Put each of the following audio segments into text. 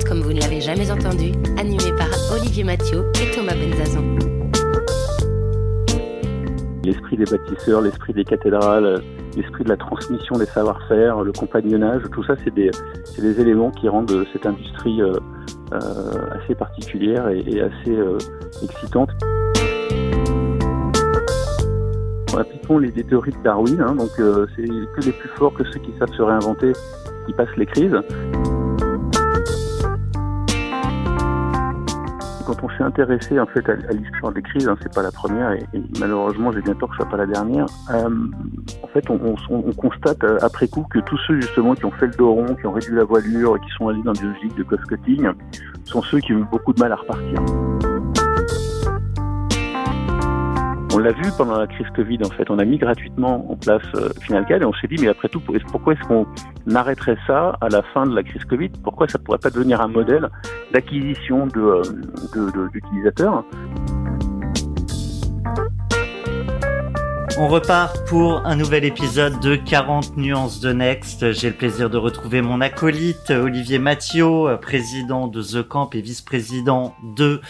Next 40 comme vous ne l'avez jamais entendu, animé par Olivier Mathieu et Thomas Benzazon. L'esprit des bâtisseurs, l'esprit des cathédrales, l'esprit de la transmission des savoir-faire, le compagnonnage, tout ça, c'est des, éléments qui rendent cette industrie euh, euh, assez particulière et, assez euh, excitante. Appliquons les théories de Darwin, hein, donc euh, c'est que les plus forts, que ceux qui savent se réinventer, qui passent les crises. Quand on s'est intéressé en fait à, l'histoire des crises, hein, c'est pas la première et, malheureusement j'ai bien peur que ce soit pas la dernière. euh, en fait, on constate euh, après coup que tous ceux justement qui ont fait le dos rond, qui ont réduit la voilure, qui sont allés dans des logiques de cost-cutting, sont ceux qui ont eu beaucoup de mal à repartir. On l'a vu pendant la crise Covid, en fait. On a mis gratuitement en place euh, FinalCAD et on s'est dit, mais après tout, pour- pourquoi est-ce qu'on arrêterait ça à la fin de la crise Covid? Pourquoi ça pourrait pas devenir un modèle d'acquisition euh, d'utilisateurs? On repart pour un nouvel épisode de 40 nuances de Next. J'ai le plaisir de retrouver mon acolyte Olivier Mathieu, président de The Camp et vice-président de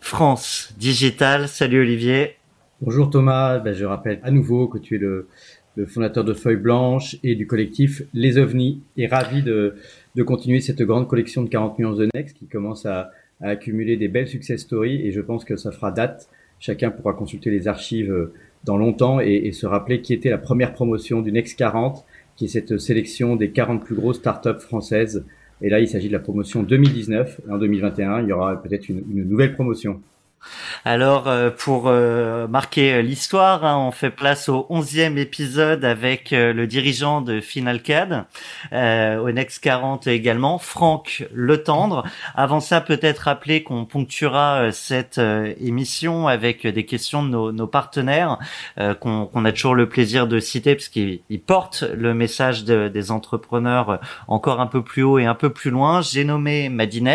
France Digital. Salut Olivier. Bonjour Thomas, Ben, je rappelle à nouveau que tu es le, le fondateur de Feuille Blanche et du collectif Les OVNI et ravi de, de continuer cette grande collection de 40 nuances de Next qui commence à, à accumuler des belles success stories et je pense que ça fera date. Chacun pourra consulter les archives euh, dans longtemps et, et se rappeler qui était la première promotion du Next 40 qui est cette sélection des 40 plus grosses startups françaises. Et là, il s'agit de la promotion 2019. Et en 2021, il y aura peut-être une, une nouvelle promotion. Alors euh, pour euh, marquer l'histoire, hein, on fait place au onzième épisode avec euh, le dirigeant de FinalCAD, euh, au Next 40 également, Franck Le Tendre. Avant ça, peut-être rappeler qu'on ponctuera euh, cette euh, émission avec des questions de nos, nos partenaires euh, qu'on a toujours le plaisir de citer parce qu'ils ils portent le message de- des entrepreneurs encore un peu plus haut et un peu plus loin. J'ai nommé Madines.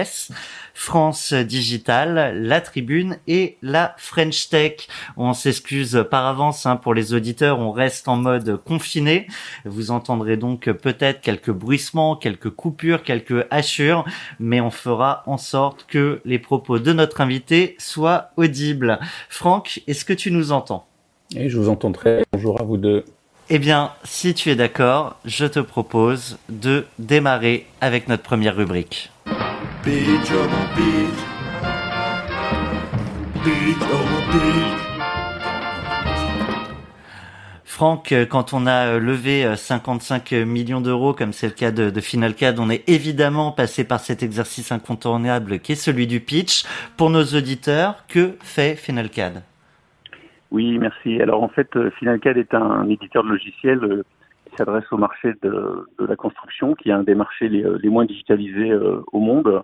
France Digital, La Tribune et la French Tech. On s'excuse par avance hein, pour les auditeurs, on reste en mode confiné. Vous entendrez donc peut-être quelques bruissements, quelques coupures, quelques hachures, mais on fera en sorte que les propos de notre invité soient audibles. Franck, est-ce que tu nous entends? Et je vous entendrai. Bonjour à vous deux. Eh bien, si tu es d'accord, je te propose de démarrer avec notre première rubrique. Beach, oh mon beach. Beach, oh beach. Franck, euh, quand on a euh, levé euh, 55 millions d'euros, comme c'est le cas de, de FinalCAD, on est évidemment passé par cet exercice incontournable qui est celui du pitch. Pour nos auditeurs, que fait FinalCAD Oui, merci. Alors en fait, euh, FinalCAD est un éditeur de logiciels euh, qui s'adresse au marché de, de la construction, qui est un des marchés les, euh, les moins digitalisés euh, au monde.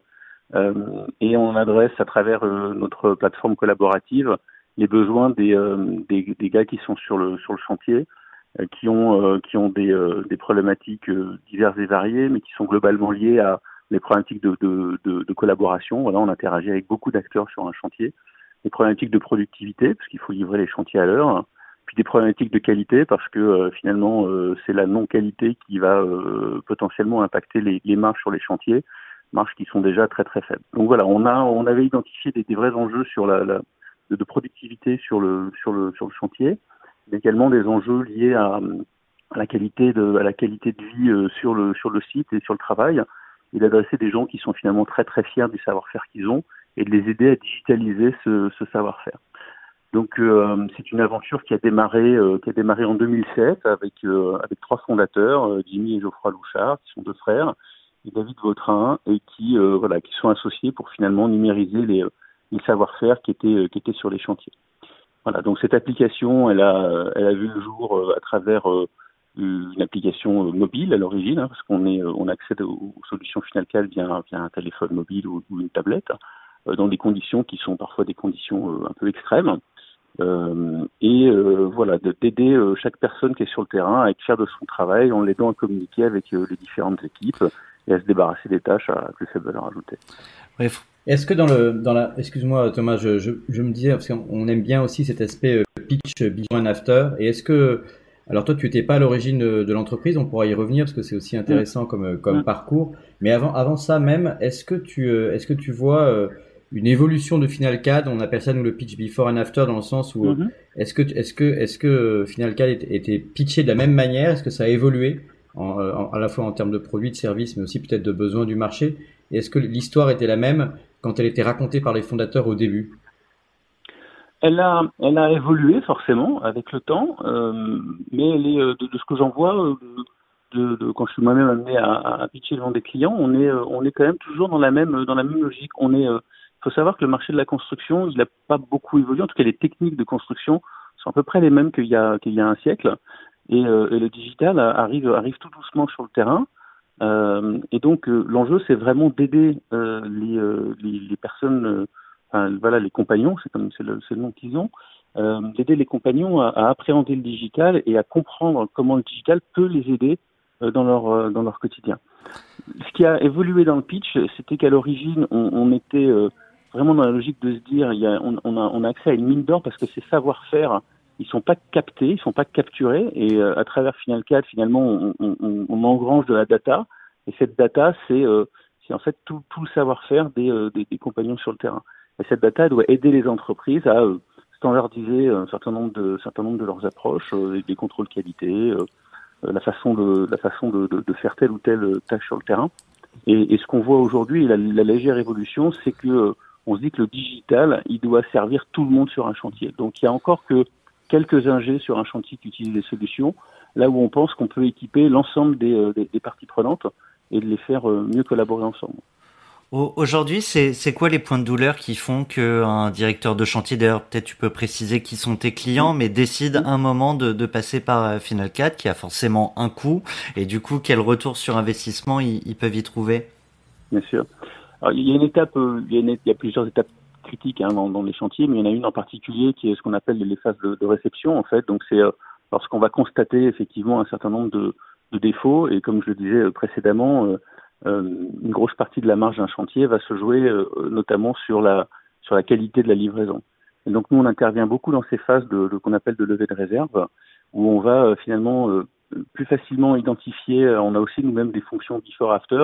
Euh, et on adresse à travers euh, notre plateforme collaborative les besoins des, euh, des, des gars qui sont sur le, sur le chantier, qui ont, qui ont des, des problématiques diverses et variées, mais qui sont globalement liées à les problématiques de, de, de, de collaboration. Voilà, on interagit avec beaucoup d'acteurs sur un chantier. Les problématiques de productivité, parce qu'il faut livrer les chantiers à l'heure. Puis des problématiques de qualité, parce que euh, finalement, euh, c'est la non-qualité qui va euh, potentiellement impacter les, les marges sur les chantiers, marges qui sont déjà très très faibles. Donc voilà, on a on avait identifié des, des vrais enjeux sur la, la de, de productivité sur le sur le sur le chantier, mais également des enjeux liés à, à la qualité de à la qualité de vie euh, sur le sur le site et sur le travail, et d'adresser des gens qui sont finalement très très fiers du savoir-faire qu'ils ont et de les aider à digitaliser ce, ce savoir-faire. Donc euh, c'est une aventure qui a démarré euh, qui a démarré en 2007 avec euh, avec trois fondateurs, euh, Jimmy et Geoffroy Louchard, qui sont deux frères, David Vautrin, et qui euh, voilà qui sont associés pour finalement numériser les les savoir-faire qui étaient euh, qui étaient sur les chantiers. Voilà, donc cette application, elle a elle a vu le jour euh, à travers euh, une application mobile à l'origine, hein, parce qu'on est, on accède aux, solutions FinalCAD via, via un téléphone mobile ou, une tablette, dans des conditions qui sont parfois des conditions un peu extrêmes. et voilà, d'aider chaque personne qui est sur le terrain à être fière de son travail en l'aidant à communiquer avec les différentes équipes et à se débarrasser des tâches à plus faible valeur ajoutée. Bref. Est-ce que dans le dans la excuse-moi Thomas, je, je, je, me disais parce qu'on aime bien aussi cet aspect pitch before and after et est-ce que alors toi, tu n'étais pas à l'origine de, l'entreprise, on pourra y revenir parce que c'est aussi intéressant comme, comme parcours. Mais avant, avant ça même, est-ce que tu, euh, est-ce que tu vois euh, une évolution de Final CAD On appelle ça nous le pitch before and after dans le sens où mm-hmm. est-ce que, est-ce que, est-ce que Final CAD était pitché de la même manière Est-ce que ça a évolué? En, à la fois en termes de produits, de services, mais aussi peut-être de besoins du marché Et est-ce que l'histoire était la même quand elle était racontée par les fondateurs au début? Elle a, elle a évolué forcément avec le temps, euh, mais elle est, euh, de, ce que j'en vois, euh, de, quand je suis moi-même amené à, à pitcher devant des clients, on est, on est quand même toujours dans la même, dans la même logique. On est, faut savoir que le marché de la construction, il n'a pas beaucoup évolué. En tout cas, les techniques de construction sont à peu près les mêmes qu'il y a, qu'il y a un siècle. Et, et, le digital arrive, tout doucement sur le terrain. et donc, l'enjeu, c'est vraiment d'aider les, personnes voilà, les compagnons, c'est comme c'est le, nom qu'ils ont, euh, d'aider les compagnons à, appréhender le digital et à comprendre comment le digital peut les aider euh, dans leur euh, dans leur quotidien. Ce qui a évolué dans le pitch, c'était qu'à l'origine, on, était euh, vraiment dans la logique de se dire, on, a, accès à une mine d'or parce que ces savoir-faire, ils sont pas captés, ils sont pas capturés, et à travers Final 4, finalement, on, engrange de la data, et cette data, c'est c'est en fait tout, le savoir-faire des, des, compagnons sur le terrain. Et cette data doit aider les entreprises à euh, standardiser un certain nombre de, certain nombre de leurs approches, euh, des contrôles qualité, euh, la façon de, la façon de, faire telle ou telle tâche sur le terrain. Et, et ce qu'on voit aujourd'hui, la, la, légère évolution, c'est que on se dit que le digital, il doit servir tout le monde sur un chantier. Donc il y a encore que quelques ingés sur un chantier qui utilisent des solutions, là où on pense qu'on peut équiper l'ensemble des, des, des, parties prenantes et de les faire mieux collaborer ensemble. Aujourd'hui, c'est quoi les points de douleur qui font qu'un directeur de chantier, d'ailleurs peut-être tu peux préciser qui sont tes clients, mais décide un moment de, de passer par euh, Final 4 qui a forcément un coût, et du coup quel retour sur investissement ils, ils peuvent y trouver? Bien sûr. Alors, il y a une étape, euh, il y a, une, il y a plusieurs étapes critiques hein, dans, les chantiers, mais il y en a une en particulier qui est ce qu'on appelle les phases de, réception en fait. Donc c'est euh, lorsqu'on va constater effectivement un certain nombre de, défauts, et comme je le disais précédemment. Euh, euh, une grosse partie de la marge d'un chantier va se jouer euh, notamment sur la sur la qualité de la livraison. Et donc nous on intervient beaucoup dans ces phases de, qu'on appelle de levée de réserve où on va euh, finalement plus facilement identifier, on a aussi nous-mêmes des fonctions before after,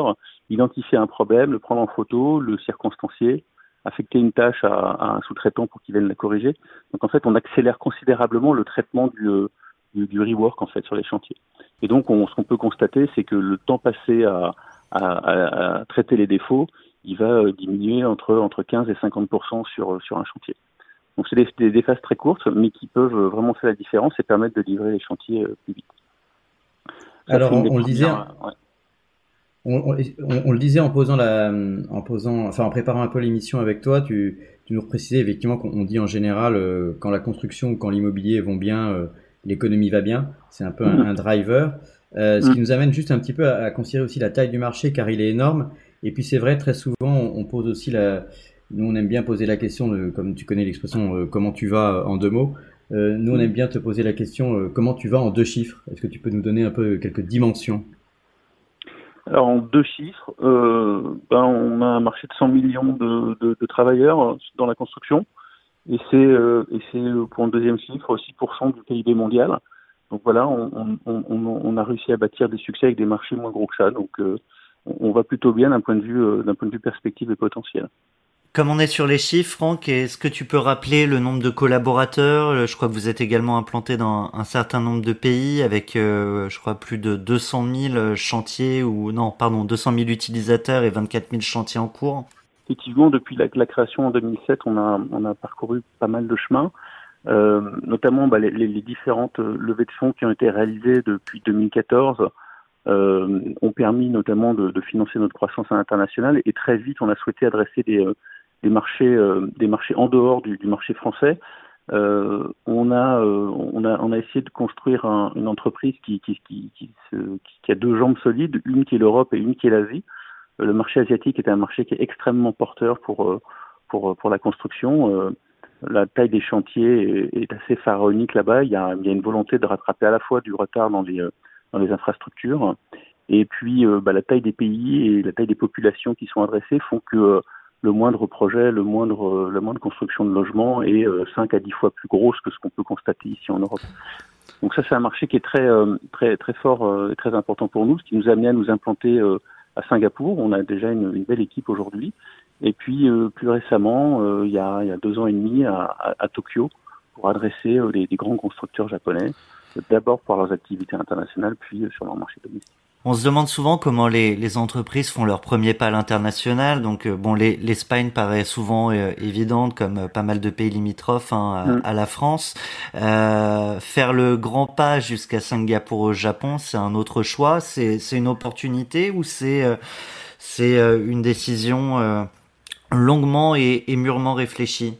identifier un problème, le prendre en photo, le circonstancier, affecter une tâche à, à un sous-traitant pour qu'il vienne la corriger. Donc en fait, on accélère considérablement le traitement du, du, du rework en fait sur les chantiers. Et donc on, ce qu'on peut constater, c'est que le temps passé à, à, à, traiter les défauts, il va euh, diminuer entre, entre 15 et 50 sur, sur un chantier. Donc c'est des, des, des, phases très courtes, mais qui peuvent vraiment faire la différence et permettre de livrer les chantiers euh, plus vite. Ça, Alors on, on le disait, ouais. On, on, on, le disait en posant la, en posant, enfin en préparant un peu l'émission avec toi, tu, tu nous précisais effectivement qu'on dit en général euh, quand la construction ou quand l'immobilier vont bien, euh, l'économie va bien. C'est un peu un, un driver. Euh, ce qui mm. nous amène juste un petit peu à, à, considérer aussi la taille du marché car il est énorme. Et puis c'est vrai, très souvent, on, on, pose aussi la... Nous, on aime bien poser la question, de, comme tu connais l'expression, comment tu vas en deux mots. Nous, on aime bien te poser la question, comment tu vas en deux chiffres Est-ce que tu peux nous donner un peu quelques dimensions? Alors en deux chiffres, euh, ben, on a un marché de 100 millions de, de, de travailleurs dans la construction, et c'est euh, pour un deuxième chiffre 6% du PIB mondial. Donc voilà, on, on, on, on, a réussi à bâtir des succès avec des marchés moins gros que ça. Donc euh, on va plutôt bien d'un point de vue euh, d'un point de vue perspective et potentiel. Comme on est sur les chiffres, Franck, est-ce que tu peux rappeler le nombre de collaborateurs? Euh, Je crois que vous êtes également implanté dans un certain nombre de pays avec, euh, je crois, plus de 200 000 chantiers ou non, pardon, 200 000 utilisateurs et 24 000 chantiers en cours. Effectivement, depuis la, création en 2007, on a on a parcouru pas mal de chemins. Euh, notamment bah, les, différentes euh, levées de fonds qui ont été réalisées depuis 2014 euh, ont permis notamment de, de, financer notre croissance à l'international et très vite on a souhaité adresser des, euh, des marchés des marchés en dehors du, marché français euh, on, a, euh, on, a, on a essayé de construire un, une entreprise qui, a deux jambes solides, une qui est l'Europe et une qui est l'Asie. Le marché asiatique est un marché qui est extrêmement porteur pour, pour, pour la construction. La taille des chantiers est, assez pharaonique là-bas. Il, y a, il y a une volonté de rattraper à la fois du retard dans les, dans les infrastructures et puis bah, la taille des pays et la taille des populations qui sont adressées font que le moindre projet, le moindre, la moindre construction de logement est 5 euh, à 10 fois plus grosse que ce qu'on peut constater ici en Europe. Donc ça, c'est un marché qui est très, euh, très, très fort euh, et très important pour nous, ce qui nous a amené à nous implanter à Singapour. On a déjà une, belle équipe aujourd'hui. Et puis, plus récemment, il, y a, deux ans et demi, à, Tokyo, pour adresser les, les grands constructeurs japonais, d'abord pour leurs activités internationales, puis sur leur marché domestique. On se demande souvent comment les, les, entreprises font leur premier pas à l'international. Donc, euh, bon, l'Espagne paraît souvent euh, évidente, comme euh, pas mal de pays limitrophes hein, à, mm. la France. Euh, faire le grand pas jusqu'à Singapour au Japon, c'est un autre choix. C'est une opportunité ou c'est c'est une décision longuement et, et mûrement réfléchie?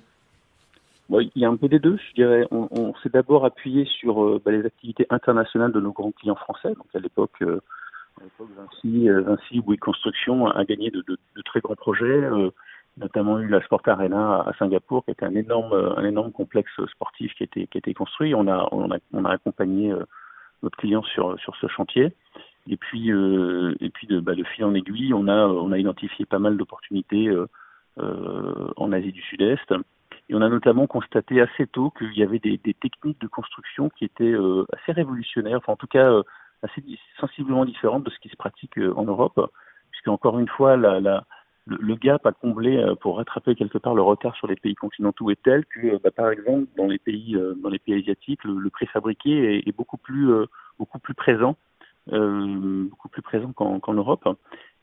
Il y a un peu des deux, je dirais. On, on s'est d'abord appuyé sur bah, les activités internationales de nos grands clients français. Donc à l'époque, à l'époque, Vinci, euh, Vinci Bouygues Construction a gagné de, de, de, très grands projets, euh, notamment eu la Sport Arena à Singapour, qui était un énorme, un énorme complexe sportif qui a été, qui a été construit. On a, on a, on a accompagné euh, notre client sur, sur ce chantier. Et puis, euh, et puis de, bah, de fil en aiguille, on a, on a identifié pas mal d'opportunités euh, en Asie du Sud-Est. Et on a notamment constaté assez tôt qu'il y avait des, des, techniques de construction qui étaient assez révolutionnaires, enfin en tout cas assez sensiblement différente de ce qui se pratique euh, en Europe, puisque encore une fois, la, la, le, gap à combler euh, pour rattraper quelque part le retard sur les pays continentaux est tel que, euh, bah, par exemple, dans les pays dans les pays asiatiques, le, le préfabriqué est, est, beaucoup plus beaucoup plus présent, euh, beaucoup plus présent qu'en Europe.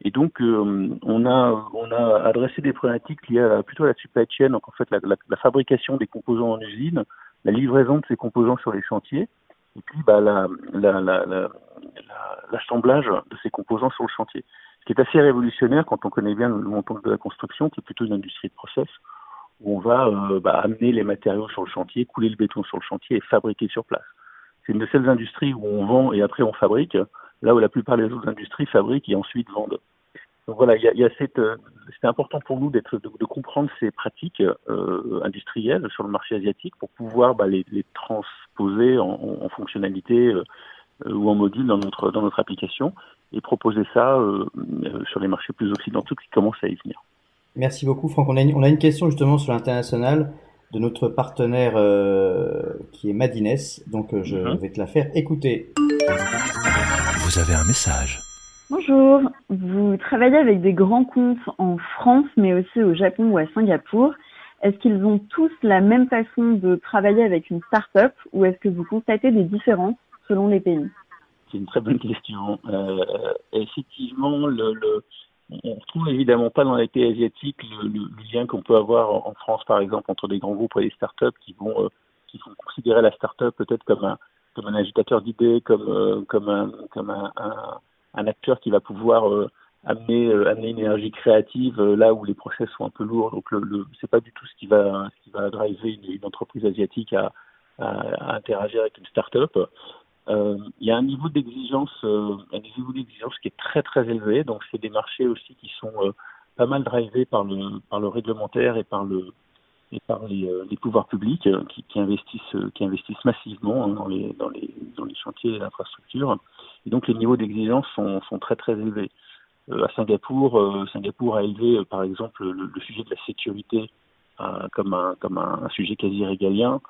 Et donc, euh, on a on a adressé des problématiques liées à, plutôt à la supply chain, donc en fait la, la, la fabrication des composants en usine, la livraison de ces composants sur les chantiers, et puis bah, l'assemblage la, la, de ces composants sur le chantier. Ce qui est assez révolutionnaire quand on connaît bien le montant de la construction, qui est plutôt une industrie de process, où on va euh, bah, amener les matériaux sur le chantier, couler le béton sur le chantier et fabriquer sur place. C'est une de celles industries où on vend et après on fabrique, là où la plupart des autres industries fabriquent et ensuite vendent. Donc voilà, il y a, y a cette, euh, c'est important pour nous d'être, de, de, comprendre ces pratiques euh, industrielles sur le marché asiatique pour pouvoir bah, les, les, transposer en, en fonctionnalité euh, ou en module dans notre dans notre application et proposer ça euh, euh, sur les marchés plus occidentaux qui commencent à y venir. Merci beaucoup, Franck. On a une, on a une question justement sur l'international de notre partenaire qui est Madines. Donc je mm -hmm. vais te la faire écouter. Vous avez un message. Bonjour, vous travaillez avec des grands comptes en France, mais aussi au Japon ou à Singapour. Est-ce qu'ils ont tous la même façon de travailler avec une start-up ou est-ce que vous constatez des différences selon les pays? C'est une très bonne question. Euh, effectivement, on retrouve évidemment pas dans les pays asiatiques le, le, lien qu'on peut avoir en France, par exemple, entre des grands groupes et des start-up qui vont, euh, considérer la start-up peut-être comme un, comme agitateur d'idées, comme, euh, un un acteur qui va pouvoir euh, amener euh, amener une énergie créative euh, là où les process sont un peu lourds. Donc le, c'est pas du tout ce qui va ce qui va driver une, entreprise asiatique à, à, interagir avec une start-up. Il y a un niveau d'exigence un niveau d'exigence qui est très très élevé. Donc c'est des marchés aussi qui sont pas mal drivés par le par le réglementaire et par le et par les, les pouvoirs publics qui, qui investissent qui investissent massivement dans les dans les chantiers et l'infrastructure. Et donc les niveaux d'exigence sont, très très élevés. Euh, à Singapour, euh, Singapour a élevé euh, par exemple le, sujet de la sécurité euh, comme, un, un, sujet quasi régalien.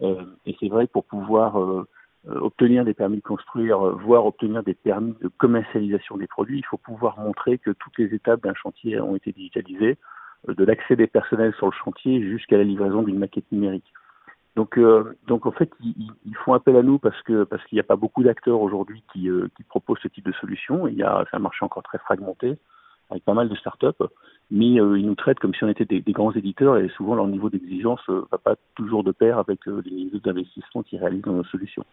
Euh, et c'est vrai que pour pouvoir obtenir des permis de construire, voire obtenir des permis de commercialisation des produits, il faut pouvoir montrer que toutes les étapes d'un chantier ont été digitalisées, de l'accès des personnels sur le chantier jusqu'à la livraison d'une maquette numérique. Donc, euh, donc en fait, ils, ils, font appel à nous parce que parce qu'il n'y a pas beaucoup d'acteurs aujourd'hui qui, euh, qui proposent ce type de solution. Il y a c'est un marché encore très fragmenté avec pas mal de startups, mais euh, ils nous traitent comme si on était des, des grands éditeurs et souvent leur niveau d'exigence euh, va pas toujours de pair avec euh, les niveaux d'investissement qu'ils réalisent dans nos solutions.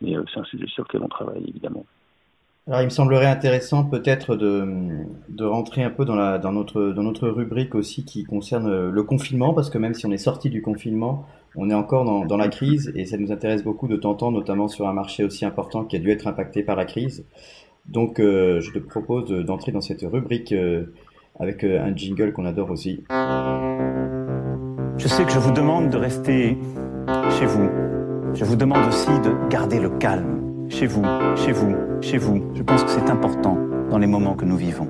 Mais euh, c'est un sujet sur lequel on travaille évidemment. Alors, il me semblerait intéressant peut-être de, de rentrer un peu dans, la, dans, notre, dans notre rubrique aussi qui concerne le confinement, parce que même si on est sorti du confinement, on est encore dans, dans, la crise et ça nous intéresse beaucoup de t'entendre, notamment sur un marché aussi important qui a dû être impacté par la crise. Donc, euh, je te propose d'entrer dans cette rubrique euh, avec euh, un jingle qu'on adore aussi. Je sais que je vous demande de rester chez vous. Je vous demande aussi de garder le calme. Chez vous, chez vous, chez vous. Je pense que c'est important dans les moments que nous vivons.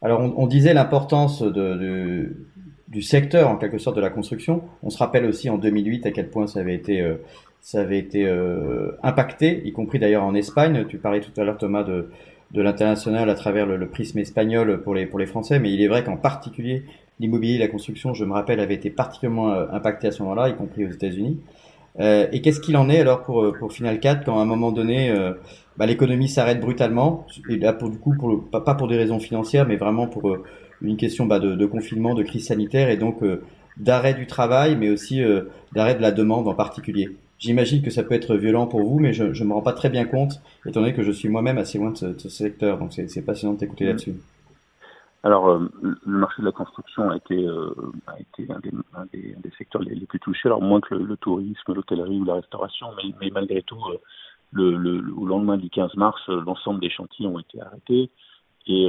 Alors, on, disait l'importance du secteur, en quelque sorte, de la construction. On se rappelle aussi en 2008 à quel point ça avait été, euh, ça avait été euh, impacté, y compris d'ailleurs en Espagne. Tu parlais tout à l'heure, Thomas, de, de l'international à travers le, prisme espagnol pour les, pour les Français, mais il est vrai qu'en particulier, l'immobilier, la construction, je me rappelle, avait été particulièrement euh, impacté à ce moment-là, y compris aux États-Unis. Euh, et qu'est-ce qu'il en est alors pour, pour Final 4 quand à un moment donné euh, bah, l'économie s'arrête brutalement? Et là pour du coup pour le, pas pour des raisons financières mais vraiment pour euh, une question bah, de, de, confinement, de crise sanitaire et donc euh, d'arrêt du travail mais aussi d'arrêt de la demande en particulier. J'imagine que ça peut être violent pour vous mais je ne me rends pas très bien compte étant donné que je suis moi-même assez loin de ce, de ce secteur donc c'est passionnant de t'écouter mmh. là-dessus. Alors, euh, le marché de la construction a été, euh, été un, des, un, des, un, des, secteurs les, plus touchés, alors moins que le, tourisme, l'hôtellerie ou la restauration, mais, malgré tout, euh, le, le, au lendemain du 15 mars, l'ensemble des chantiers ont été arrêtés. Et,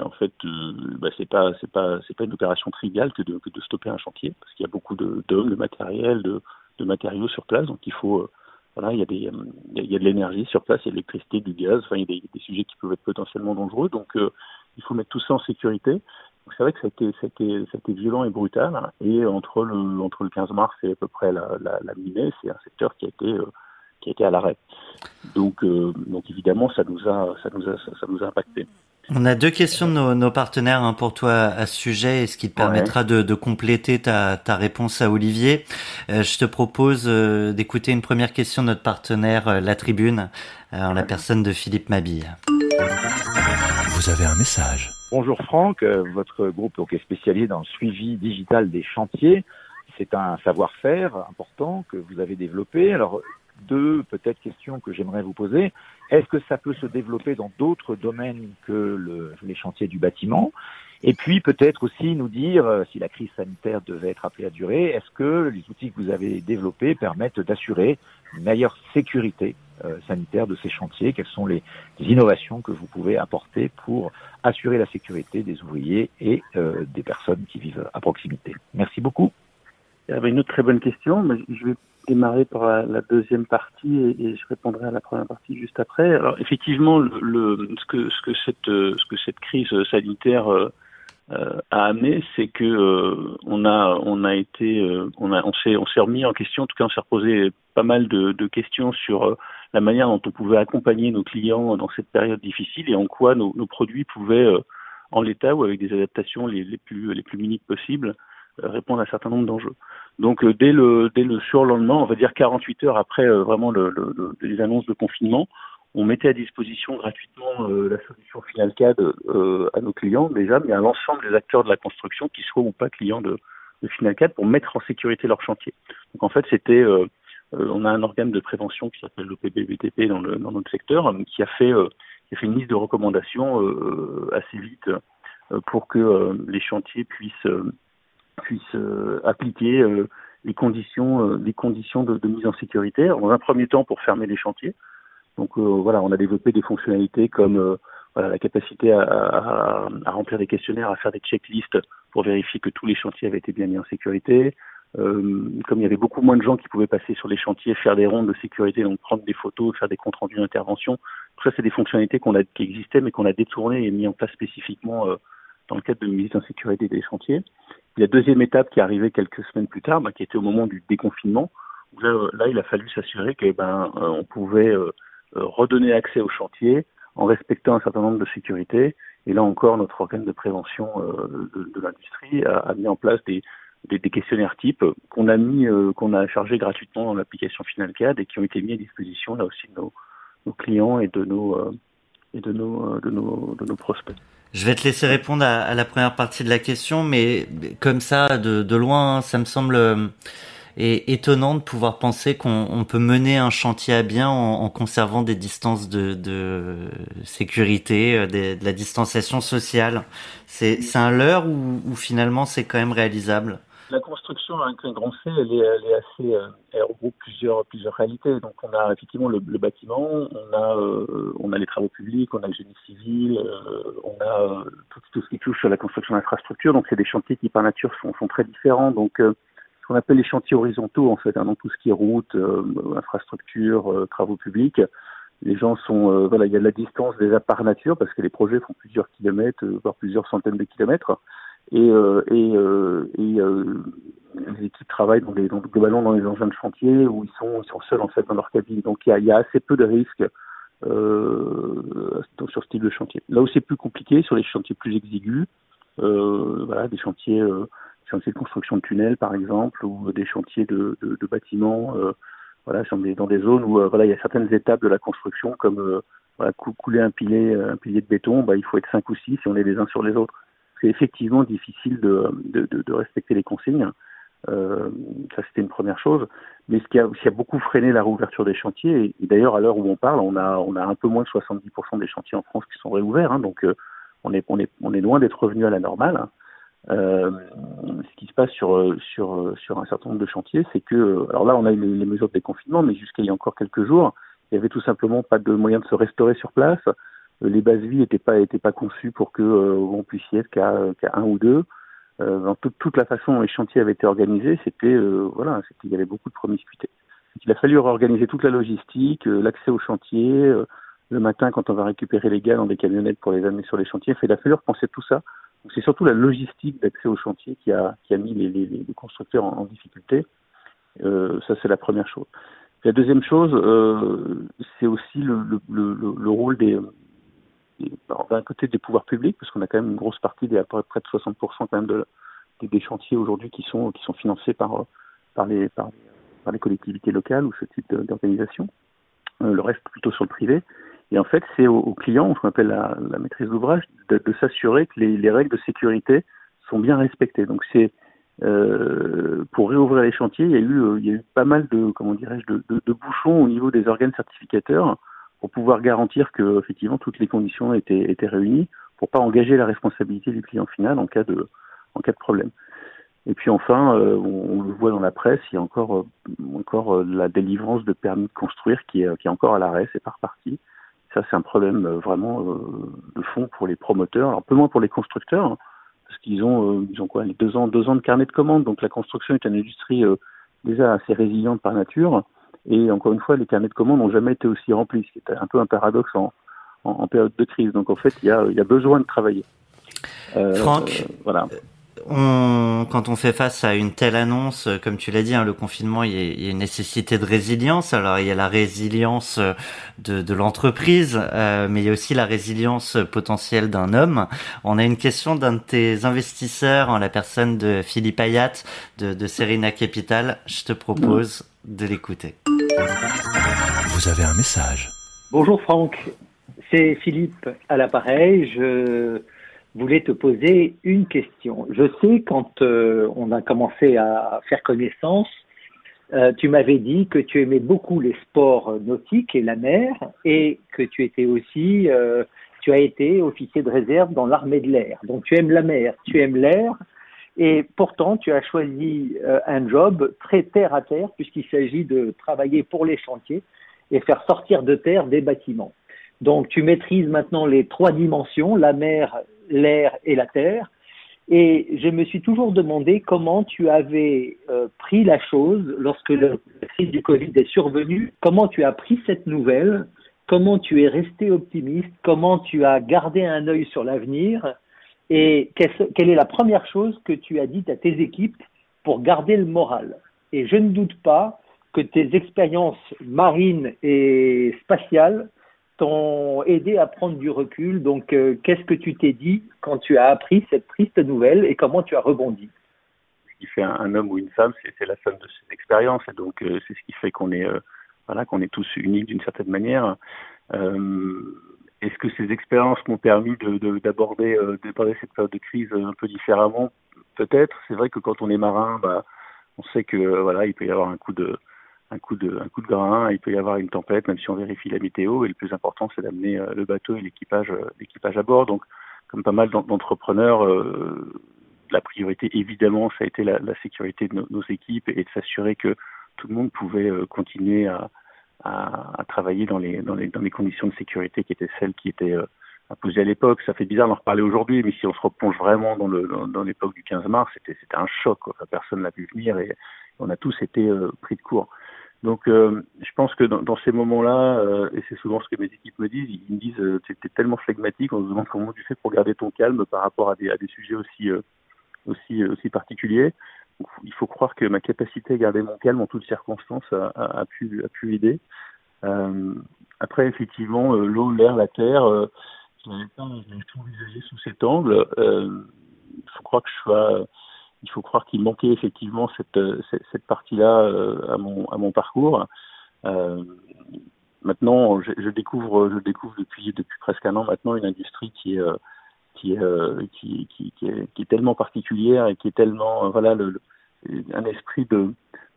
en fait, bah, c'est pas c'est pas c'est pas une opération triviale que de, que de stopper un chantier, parce qu'il y a beaucoup d'hommes, de, matériel, de, de matériaux sur place, donc il faut voilà, il y a des, de l'énergie sur place, il y a de l'électricité, du gaz, enfin, il y a des, des, sujets qui peuvent être potentiellement dangereux. Donc, il faut mettre tout ça en sécurité. C'est vrai que ça a, été, ça, a été, ça a été violent et brutal. Et entre le, entre le 15 mars et à peu près la, la, la mi-mai, c'est un secteur qui a été, euh, qui a été à l'arrêt. Donc, euh, donc évidemment, ça nous a, ça nous a, ça nous a impacté. On a deux questions de nos, nos partenaires hein, pour toi à ce sujet, ce qui te permettra ouais. de, de, compléter ta, ta, réponse à Olivier. Euh, je te propose euh, d'écouter une première question de notre partenaire La Tribune, en la personne de Philippe Mabille. Vous avez un message. Bonjour Franck, euh, votre groupe est spécialisé dans le suivi digital des chantiers. C'est un savoir-faire important que vous avez développé. Alors, deux peut-être questions que j'aimerais vous poser. Est-ce que ça peut se développer dans d'autres domaines que le, les chantiers du bâtiment? Et puis peut-être aussi nous dire, euh, si la crise sanitaire devait être appelée à durer, est-ce que les outils que vous avez développés permettent d'assurer une meilleure sécurité euh, sanitaire de ces chantiers? Quelles sont les, innovations que vous pouvez apporter pour assurer la sécurité des ouvriers et euh, des personnes qui vivent à proximité? Merci beaucoup. Avait une autre très bonne question, mais je vais démarrer par la, deuxième partie et, je répondrai à la première partie juste après. Alors effectivement, le, le ce que ce que cette ce que cette crise sanitaire a amené, c'est que euh, on a on a été euh, on a on s'est on s'est remis en question. En tout cas, on s'est reposé pas mal de, de questions sur la manière dont on pouvait accompagner nos clients dans cette période difficile et en quoi nos, nos produits pouvaient en l'état ou avec des adaptations les, les plus les plus minimes possibles répondre à un certain nombre d'enjeux. Donc euh, dès le dès le surlendemain, on va dire 48 heures après euh, vraiment le, le, le, les annonces de confinement, on mettait à disposition gratuitement euh, la solution FinalCAD euh, à nos clients déjà, mais à l'ensemble des acteurs de la construction qui soient ou pas clients de, de FinalCAD pour mettre en sécurité leur chantier. Donc en fait, c'était euh, on a un organe de prévention qui s'appelle l'OPBBTP dans, dans notre secteur, qui a fait qui a fait une liste de recommandations assez vite pour que les chantiers puissent puisse euh, appliquer euh, les conditions, euh, les conditions de, de, mise en sécurité. Dans un premier temps, pour fermer les chantiers. Donc voilà, on a développé des fonctionnalités comme voilà, la capacité à, à, à, remplir des questionnaires, à faire des checklists pour vérifier que tous les chantiers avaient été bien mis en sécurité. Euh, comme il y avait beaucoup moins de gens qui pouvaient passer sur les chantiers, faire des rondes de sécurité, donc prendre des photos, faire des comptes rendus d'intervention, tout ça c'est des fonctionnalités qu'on a qui existaient mais qu'on a détournées et mis en place spécifiquement euh, dans le cadre de mise en sécurité des chantiers. La deuxième étape qui est arrivée quelques semaines plus tard, bah, qui était au moment du déconfinement, là, là il a fallu s'assurer que ben euh, on pouvait euh, euh, redonner accès au chantier en respectant un certain nombre de sécurités. Et là encore, notre organe de prévention euh, de, l'industrie a, mis en place des, des, questionnaires types qu'on a mis, euh, qu'on a chargé gratuitement dans l'application FinalCAD et qui ont été mis à disposition là aussi de nos, clients et de nos euh, et de nos, de nos, de nos prospects. Je vais te laisser répondre à, la première partie de la question, mais comme ça, de, de loin, ça me semble euh, étonnant de pouvoir penser qu'on peut mener un chantier à bien en, en conservant des distances de, de sécurité, euh, de, la distanciation sociale. C'est un leurre ou, finalement c'est quand même réalisable? La construction avec un grand C, elle est, elle est assez, euh, elle regroupe plusieurs, plusieurs réalités. Donc on a effectivement le, le bâtiment, on a, euh, on a les travaux publics, on a le génie civil, euh, on a tout, tout, ce qui touche à la construction d'infrastructures. Donc c'est des chantiers qui par nature sont, sont très différents. Donc ce qu'on appelle les chantiers horizontaux en fait, hein, donc tout ce qui est route, infrastructures, travaux publics. Les gens sont, voilà, il y a de la distance déjà par nature parce que les projets font plusieurs kilomètres, voire plusieurs centaines de kilomètres et, euh, et, euh, et euh, les équipes travaillent dans globalement dans les engins de chantier où ils sont, ils sont seuls en fait dans leur cabine. Donc il y a, y a assez peu de risques euh, sur ce type de chantier. Là où c'est plus compliqué, sur les chantiers plus exigus, euh, voilà, des chantiers, euh, chantiers de construction de tunnels par exemple, ou des chantiers de, de, de bâtiments, euh, voilà, dans des, dans des zones où voilà, il y a certaines étapes de la construction comme voilà, couler un pilier, un pilier de béton, bah, il faut être cinq ou six si on est les uns sur les autres c'est effectivement difficile de, de, de, respecter les consignes. Euh, ça, c'était une première chose. Mais ce qui a, qui a beaucoup freiné la réouverture des chantiers, et, d'ailleurs, à l'heure où on parle, on a, on a un peu moins de 70% des chantiers en France qui sont réouverts. Hein, donc, euh, on, est, on, est, on est loin d'être revenu à la normale. Euh, ce qui se passe sur, sur, sur un certain nombre de chantiers, c'est que, alors là, on a les, les mesures de déconfinement, mais jusqu'à il y a encore quelques jours, il y avait tout simplement pas de moyen de se restaurer sur place les bases vie n'étaient pas étaient pas conçues pour que euh, puisse y être qu'à qu'à un ou deux. Euh, dans toute, toute la façon dont les chantiers avaient été organisés, c'était euh, voilà, il y avait beaucoup de promiscuité. Il a fallu réorganiser toute la logistique, l'accès aux chantiers, le matin quand on va récupérer les gars dans des camionnettes pour les amener sur les chantiers. Il a fallu repenser tout ça. C'est surtout la logistique d'accès aux chantiers qui a mis les, constructeurs en, difficulté. Euh, ça c'est la première chose. La deuxième chose, euh, c'est aussi le, le, le, le, rôle des, d'un côté des pouvoirs publics, parce qu'on a quand même une grosse partie, des, à peu près de 60% quand même de, des, chantiers aujourd'hui qui sont, financés par les collectivités locales ou ce type d'organisation. Euh, le reste plutôt sur le privé. Et en fait, c'est aux, clients, ce qu'on appelle la, maîtrise d'ouvrage, de, s'assurer que les, les, règles de sécurité sont bien respectées. Donc c'est euh, pour réouvrir les chantiers, il y a eu, il y a eu pas mal de, comment dirais-je, de, bouchons au niveau des organes certificateurs pour pouvoir garantir que effectivement toutes les conditions étaient, réunies pour pas engager la responsabilité du client final en cas de problème. Et puis enfin, euh, on, le voit dans la presse, il y a encore euh, euh, la délivrance de permis de construire qui est qui est encore à l'arrêt, c'est par partie. Ça c'est un problème euh, vraiment de fond pour les promoteurs, alors peu moins pour les constructeurs, hein, parce qu'ils ont ils ont quoi les deux ans deux ans de carnet de commandes, donc la construction est une industrie déjà assez résiliente par nature. Et encore une fois, les carnets de commandes n'ont jamais été aussi remplis, ce qui est un peu un paradoxe en, en, en période de crise. Donc en fait, il y a, il y a besoin de travailler. Euh, Franck, euh, voilà. On, quand on fait face à une telle annonce, comme tu l'as dit, hein, le confinement, il y, a, il y, a, une nécessité de résilience. Alors il y a la résilience de, de l'entreprise, euh, mais il y a aussi la résilience potentielle d'un homme. On a une question d'un de tes investisseurs, en la personne de Philippe Ayat de, de Serena Capital. Je te propose de l'écouter. Vous avez un message. Bonjour Franck, c'est Philippe à l'appareil. Je voulais te poser une question. Je sais quand euh, on a commencé à faire connaissance, euh, tu m'avais dit que tu aimais beaucoup les sports nautiques et la mer et que tu étais aussi, euh, tu as été officier de réserve dans l'armée de l'air. Donc tu aimes la mer, tu aimes l'air et pourtant, tu as choisi un job très terre à terre, puisqu'il s'agit de travailler pour les chantiers et faire sortir de terre des bâtiments. Donc, tu maîtrises maintenant les trois dimensions, la mer, l'air et la terre. Et je me suis toujours demandé comment tu avais euh, pris la chose lorsque la crise du Covid est survenue, comment tu as pris cette nouvelle, comment tu es resté optimiste, comment tu as gardé un œil sur l'avenir? Et quelle est la première chose que tu as dite à tes équipes pour garder le moral? Et je ne doute pas que tes expériences marines et spatiales t'ont aidé à prendre du recul. Donc, euh, qu'est-ce que tu t'es dit quand tu as appris cette triste nouvelle et comment tu as rebondi? Ce qui fait un, homme ou une femme, c'est la somme de ses expériences. Et donc, euh, c'est ce qui fait qu'on est, euh, voilà, qu'on est tous uniques d'une certaine manière. Est-ce que ces expériences m'ont permis d'aborder de, cette période de crise un peu différemment? Peut-être. C'est vrai que quand on est marin, bah, on sait que voilà, il peut y avoir un coup de un coup de un coup de grain, il peut y avoir une tempête, même si on vérifie la météo. Et le plus important, c'est d'amener euh, le bateau et l'équipage euh, l'équipage à bord. Donc, comme pas mal d'entrepreneurs, euh, la priorité, évidemment, ça a été la, la sécurité de nos équipes et de s'assurer que tout le monde pouvait continuer à, à, à, travailler dans les, dans, les, dans les conditions de sécurité qui étaient celles qui étaient imposées à l'époque. Ça fait bizarre d'en reparler aujourd'hui, mais si on se replonge vraiment dans, le, dans, l'époque du 15 mars, c'était, c'était un choc. Personne n'a pu venir et on a tous été pris de court. Donc, euh, je pense que dans, ces moments-là, euh, et c'est souvent ce que mes équipes me disent, ils me disent euh, tu es tellement flegmatique, on se demande comment tu fais pour garder ton calme par rapport à des, sujets aussi, euh, aussi, particuliers. Il faut croire que ma capacité à garder mon calme en toutes circonstances a, pu, a aider. après, effectivement, l'eau, l'air, la terre, je n'avais pas tout envisagé sous cet angle. Il faut croire que je sois il faut croire qu'il manquait effectivement cette, euh, cette, partie-là euh, à, mon, à mon parcours. Euh, maintenant, je, découvre, je découvre depuis, depuis presque un an maintenant une industrie qui est, qui qui, qui, est, qui est tellement particulière et qui est tellement, voilà, le, un esprit de,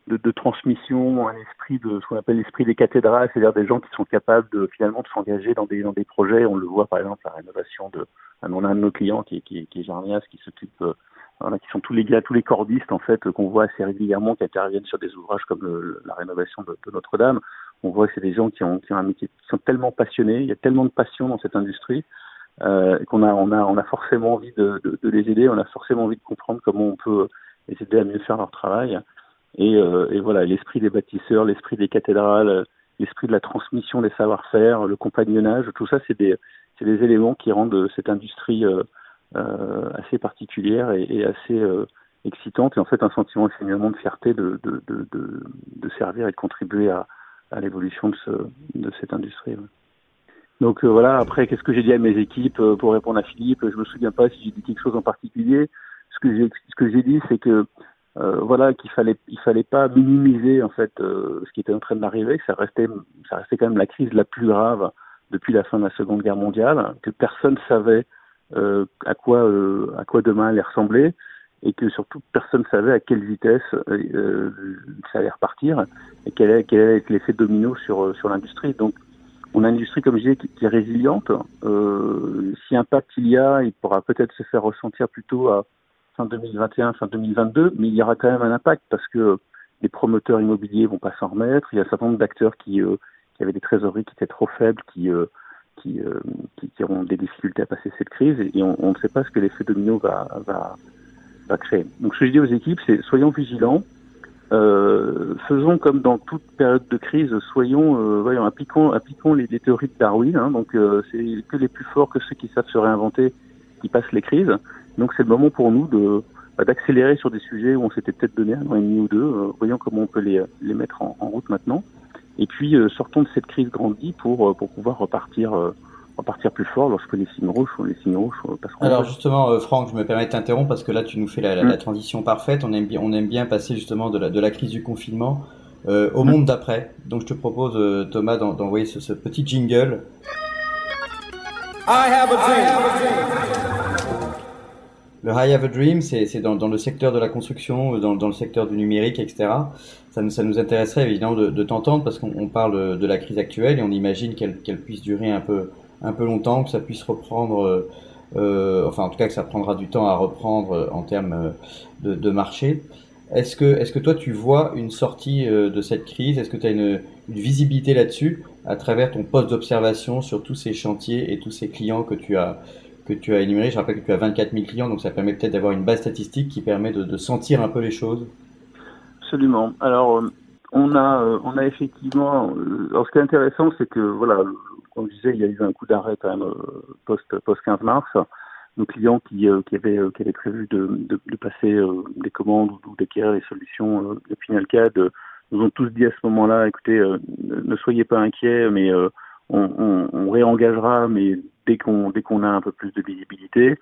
de, transmission, un esprit de ce qu'on appelle l'esprit des cathédrales, c'est-à-dire des gens qui sont capables de finalement de s'engager dans des dans des projets. On le voit par exemple la rénovation de on a un de nos clients qui est qui qui est Jarnias qui s'occupe voilà, qui sont tous les gars, tous les cordistes en fait qu'on voit assez régulièrement qui interviennent sur des ouvrages comme le, la rénovation de, de Notre-Dame. On voit que c'est des gens qui ont, qui ont un métier, qui sont tellement passionnés. Il y a tellement de passion dans cette industrie euh, qu'on a, on a, on a forcément envie de, de, de, les aider. On a forcément envie de comprendre comment on peut les aider à mieux faire leur travail. Et, euh, et voilà, l'esprit des bâtisseurs, l'esprit des cathédrales, l'esprit de la transmission des savoir-faire, le compagnonnage, tout ça, c'est des, c'est des éléments qui rendent cette industrie euh, euh, assez particulière et, et assez euh, excitante et en fait un sentiment finalement de fierté de, de, de, de, servir et de contribuer à, à l'évolution de, ce, de cette industrie. Donc euh, voilà, après, qu'est-ce que j'ai dit à mes équipes euh, pour répondre à Philippe? Je me souviens pas si j'ai dit quelque chose en particulier. Ce que j'ai ce dit, c'est que euh, voilà qu'il fallait il fallait pas minimiser en fait euh, ce qui était en train d'arriver, ça restait ça restait quand même la crise la plus grave depuis la fin de la Seconde Guerre mondiale, que personne savait euh, à quoi euh, à quoi demain allait ressembler et que surtout personne savait à quelle vitesse euh, ça allait repartir et quel est quel allait être l'effet domino sur sur l'industrie. Donc on a une industrie comme je disais qui, qui est résiliente. Euh, si impact il y a, il pourra peut-être se faire ressentir plutôt à fin 2021, fin 2022, mais il y aura quand même un impact parce que les promoteurs immobiliers vont pas s'en remettre. Il y a un certain nombre d'acteurs qui, euh, qui avaient des trésoreries qui étaient trop faibles, qui euh, qui, euh, qui, qui, auront des difficultés à passer cette crise et on, ne sait pas ce que l'effet domino va, va, va créer. Donc ce que je dis aux équipes, c'est soyons vigilants, euh, faisons comme dans toute période de crise, soyons, euh, voyons, appliquons, appliquons les, théories de Darwin. Hein, donc c'est que les plus forts, que ceux qui savent se réinventer, qui passent les crises. Donc c'est le moment pour nous de bah, d'accélérer sur des sujets où on s'était peut-être donné un an et demi ou deux. Voyons comment on peut les, les mettre en route maintenant. Et puis euh, sortons de cette crise grandie pour, euh, pour pouvoir repartir, euh, repartir plus fort lorsque les signes rouges, les signes rouges passeront. Alors justement, Franck, je me permets de t'interrompre parce que là tu nous fais la, la, mmh. la, transition parfaite. On aime bien, on aime bien passer justement de la, de la crise du confinement euh, au mmh. monde d'après. Donc je te propose, euh, Thomas, d'envoyer ce, ce, petit jingle. I have a dream. Have a dream. Le I have a dream, c'est dans, dans, le secteur de la construction, dans, dans le secteur du numérique, etc ça nous, ça nous intéresserait évidemment de, de t'entendre parce qu'on parle de la crise actuelle et on imagine qu'elle qu puisse durer un peu, un peu longtemps, que ça puisse reprendre, euh, enfin en tout cas que ça prendra du temps à reprendre en termes de, de marché. Est-ce que, est-ce que toi tu vois une sortie euh, de cette crise? Est-ce que tu as une, une visibilité là-dessus à travers ton poste d'observation sur tous ces chantiers et tous ces clients que tu as que tu as énumérés Je rappelle que tu as 24 000 clients, donc ça permet peut-être d'avoir une base statistique qui permet de, sentir un peu les choses. Absolument. Alors, euh, on a, euh, on a effectivement. Euh, alors, ce qui est intéressant, c'est que voilà, comme je disais, il y a eu un coup d'arrêt quand même post post 15 mars. Nos clients qui, avaient qui avaient prévu de, passer des commandes ou d'acquérir les solutions de Finalcad nous ont tous dit à ce moment-là, écoutez, ne soyez pas inquiets, mais on, on, on réengagera, mais dès qu'on dès qu'on a un peu plus de visibilité.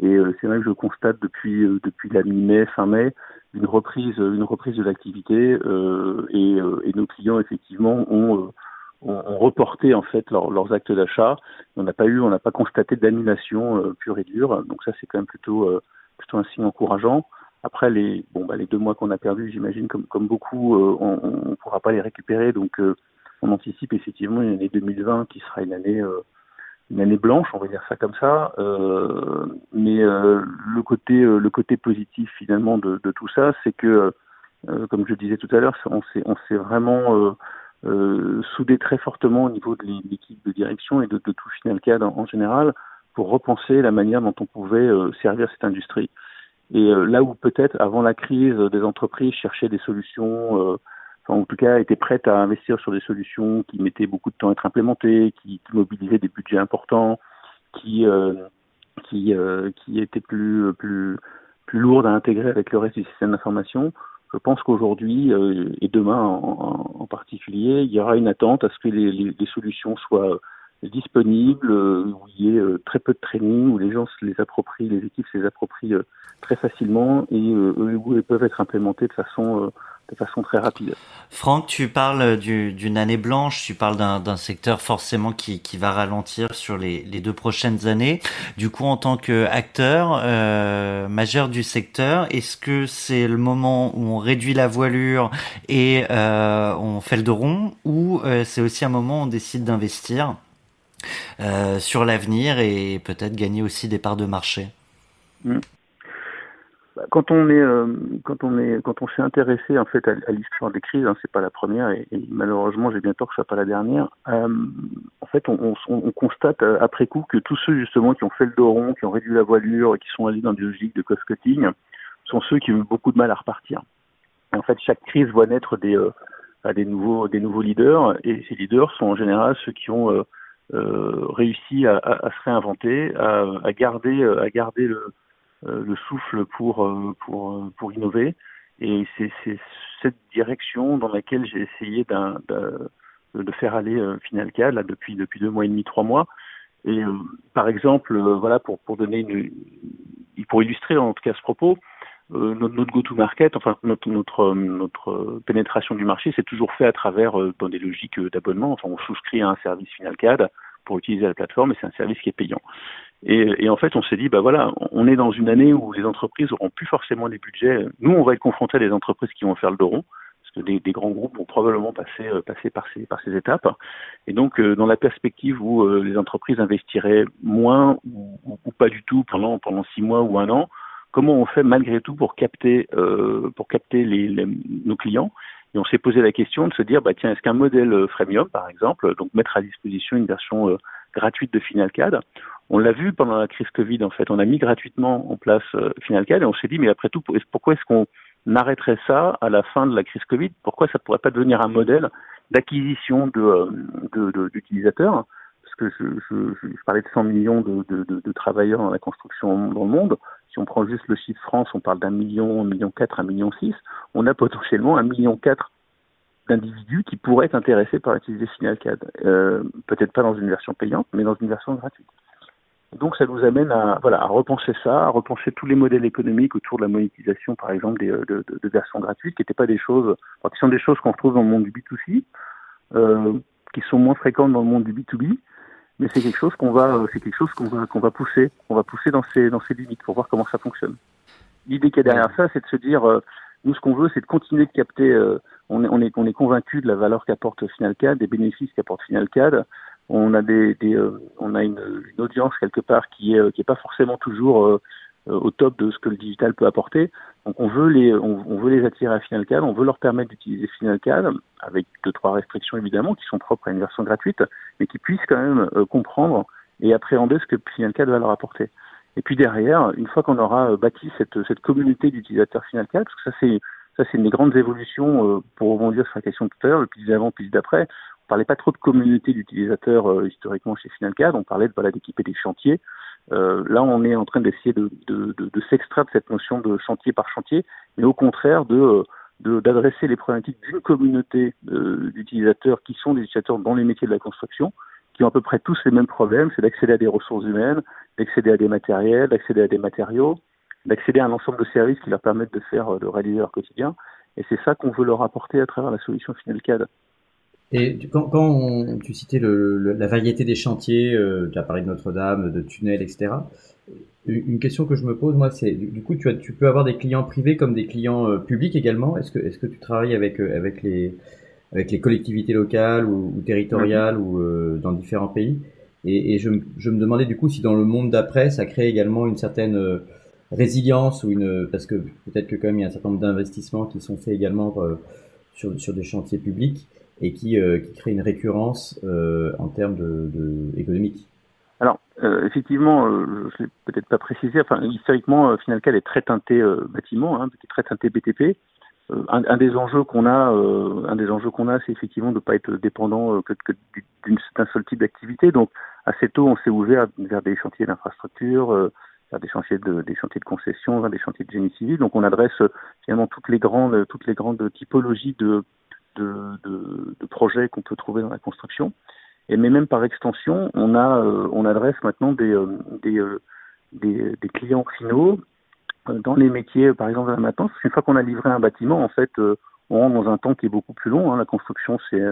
Et euh, c'est vrai que je constate depuis euh, depuis la mi-mai, fin mai, une reprise une reprise de l'activité euh, et, euh, et, nos clients effectivement ont, ont, ont reporté en fait leur, leurs actes d'achat. On n'a pas eu, on n'a pas constaté d'annulation pure et dure. Donc ça c'est quand même plutôt plutôt un signe encourageant. Après les bon bah les deux mois qu'on a perdus, j'imagine comme comme beaucoup, on ne pourra pas les récupérer. Donc on anticipe effectivement une année 2020 qui sera une année une année blanche, on va dire ça comme ça. Euh, mais euh, le côté le côté positif finalement de, de tout ça, c'est que comme je disais tout à l'heure, on s'est on s'est vraiment soudé très fortement au niveau de l'équipe de direction et de, de tout Final CAD en, en, général pour repenser la manière dont on pouvait servir cette industrie. Et là où peut-être avant la crise, des entreprises cherchaient des solutions en tout cas étaient prêtes à investir sur des solutions qui mettaient beaucoup de temps à être implémentées, qui, mobilisaient des budgets importants, qui euh, qui euh, qui étaient plus plus plus lourdes à intégrer avec le reste du système d'information. Je pense qu'aujourd'hui euh, et demain en, en, particulier, il y aura une attente à ce que les, les, les solutions soient disponibles, où il y ait très peu de training, où les gens se les approprient, les équipes se les approprient très facilement et où elles peuvent être implémentées de façon de façon très rapide. Franck, tu parles d'une année blanche, tu parles d'un secteur forcément qui, qui, va ralentir sur les, les, deux prochaines années. Du coup, en tant qu'acteur euh, majeur du secteur, est-ce que c'est le moment où on réduit la voilure et euh, on fait le dos rond ou euh, c'est aussi un moment où on décide d'investir? Euh, sur l'avenir et peut-être gagner aussi des parts de marché mmh. Bah, quand on est euh, quand on est quand on s'est intéressé en fait à, l'histoire des crises, hein, c'est pas la première et, malheureusement j'ai bien peur que ce soit pas la dernière. Euh, en fait, on, on, on, constate après coup que tous ceux justement qui ont fait le dos rond, qui ont réduit la voilure et qui sont allés dans des logiques de cost cutting, sont ceux qui ont eu beaucoup de mal à repartir. en fait, chaque crise voit naître des des nouveaux des nouveaux leaders et ces leaders sont en général ceux qui ont réussi à, à, à, se réinventer, à, à garder à garder le euh, le souffle pour, euh, pour, euh, pour innover. Et c'est cette direction dans laquelle j'ai essayé de faire aller Finalca là depuis depuis deux mois et demi, trois mois. Et par exemple, voilà pour pour donner une, pour illustrer en tout cas ce propos, notre, notre go-to-market, enfin notre notre notre pénétration du marché, c'est toujours fait à travers dans des logiques d'abonnement. Enfin, on souscrit à un service Finalcad pour utiliser la plateforme et c'est un service qui est payant. Et, en fait, on s'est dit, bah voilà, on est dans une année où les entreprises auront plus forcément les budgets. Nous, on va être confrontés à des entreprises qui vont faire le dos rond, parce que des, des grands groupes vont probablement passer, euh, par, ces, par ces étapes. Et donc, euh, dans la perspective où euh, les entreprises investiraient moins ou, ou, pas du tout pendant, pendant six mois ou un an, comment on fait malgré tout pour capter, pour capter les, nos clients et on s'est posé la question de se dire, bah tiens, est-ce qu'un modèle freemium, par exemple, donc mettre à disposition une version gratuite de FinalCAD, on l'a vu pendant la crise Covid, en fait. On a mis gratuitement en place euh, FinalCAD et on s'est dit, mais après tout, pourquoi est-ce qu'on arrêterait ça à la fin de la crise Covid? Pourquoi ça ne pourrait pas devenir un modèle d'acquisition d'utilisateurs de, de, Parce que je, je, je, parlais de 100 millions de, travailleurs dans la construction dans le monde. Si on prend juste le chiffre France, on parle d'un million, un million quatre, un million six. On a potentiellement un million quatre d'individus qui pourraient être intéressés par utiliser FinalCAD. Euh, Peut-être pas dans une version payante, mais dans une version gratuite. Donc ça nous amène à, voilà, repenser ça, à repenser tous les modèles économiques autour de la monétisation, par exemple, des, de, de, versions gratuites, qui n'étaient pas des choses, qui sont des choses qu'on retrouve dans le monde du B2C, euh, qui sont moins fréquentes dans le monde du B2B, mais c'est quelque chose qu'on va, c'est quelque chose qu'on va, qu'on va pousser, qu'on va pousser dans ses, dans ses limites pour voir comment ça fonctionne. L'idée qui est derrière ça, c'est de se dire, euh, nous, ce qu'on veut, c'est de continuer de capter. Euh, on est, on est, on est convaincu de la valeur qu'apporte FinalCAD, des bénéfices qu'apporte FinalCAD on a des, des euh, on a une, une, audience quelque part qui est qui est pas forcément toujours euh, au top de ce que le digital peut apporter. Donc on veut les on, on veut les attirer à FinalCAD, on veut leur permettre d'utiliser FinalCAD avec deux trois restrictions évidemment qui sont propres à une version gratuite, mais qui puissent quand même euh, comprendre et appréhender ce que FinalCAD va leur apporter. Et puis derrière, une fois qu'on aura bâti cette cette communauté d'utilisateurs FinalCAD, parce que ça c'est ça c'est une des grandes évolutions pour rebondir sur la question de tout à l'heure, le plus d'avant, plus d'après on parlait pas trop de communauté d'utilisateurs euh, historiquement chez Finalcad, on parlait de voilà d'équiper des chantiers. Euh, là, on est en train d'essayer de, de, de, de s'extraire de cette notion de chantier par chantier, mais au contraire de d'adresser les problématiques d'une communauté euh, d'utilisateurs qui sont des utilisateurs dans les métiers de la construction, qui ont à peu près tous les mêmes problèmes, c'est d'accéder à des ressources humaines, d'accéder à des matériels, d'accéder à des matériaux, d'accéder à un ensemble de services qui leur permettent de faire de réaliser leur quotidien. Et c'est ça qu'on veut leur apporter à travers la solution Finalcad. Et quand, tu citais la variété des chantiers, euh, tu as parlé de Notre-Dame, de tunnels, etc. Une question que je me pose, moi, c'est du coup, tu, as, tu peux avoir des clients privés comme des clients euh, publics également. Est-ce que, est-ce que tu travailles avec, euh, avec, les, avec les collectivités locales ou, ou territoriales ou euh, dans différents pays? Et, et je, je, me demandais du coup si dans le monde d'après, ça crée également une certaine résilience ou une parce que peut-être que quand même il y a un certain nombre d'investissements qui sont faits également sur, sur des chantiers publics et qui, qui créent une récurrence en termes de, de économiques. Alors, euh, effectivement, euh, je ne l'ai peut-être pas précisé, enfin, historiquement, euh, Finalcad est très teinté euh, bâtiment, hein, très teinté BTP. Euh, un, un, des enjeux qu'on a, un des enjeux qu'on a, c'est effectivement de ne pas être dépendant que, que d'un seul type d'activité. Donc, assez tôt, on s'est ouvert vers des chantiers d'infrastructure, vers des chantiers de, des chantiers de concession, vers des chantiers de génie civil. Donc, on adresse finalement toutes les grandes, toutes les grandes typologies de, de, de, de projets qu'on peut trouver dans la construction. Et mais même par extension, on a, euh, on adresse maintenant des, euh, des, euh, des, des, clients finaux dans les métiers, par exemple de la maintenance. Une fois qu'on a livré un bâtiment, en fait, on rentre dans un temps qui est beaucoup plus long. Hein. La construction, c'est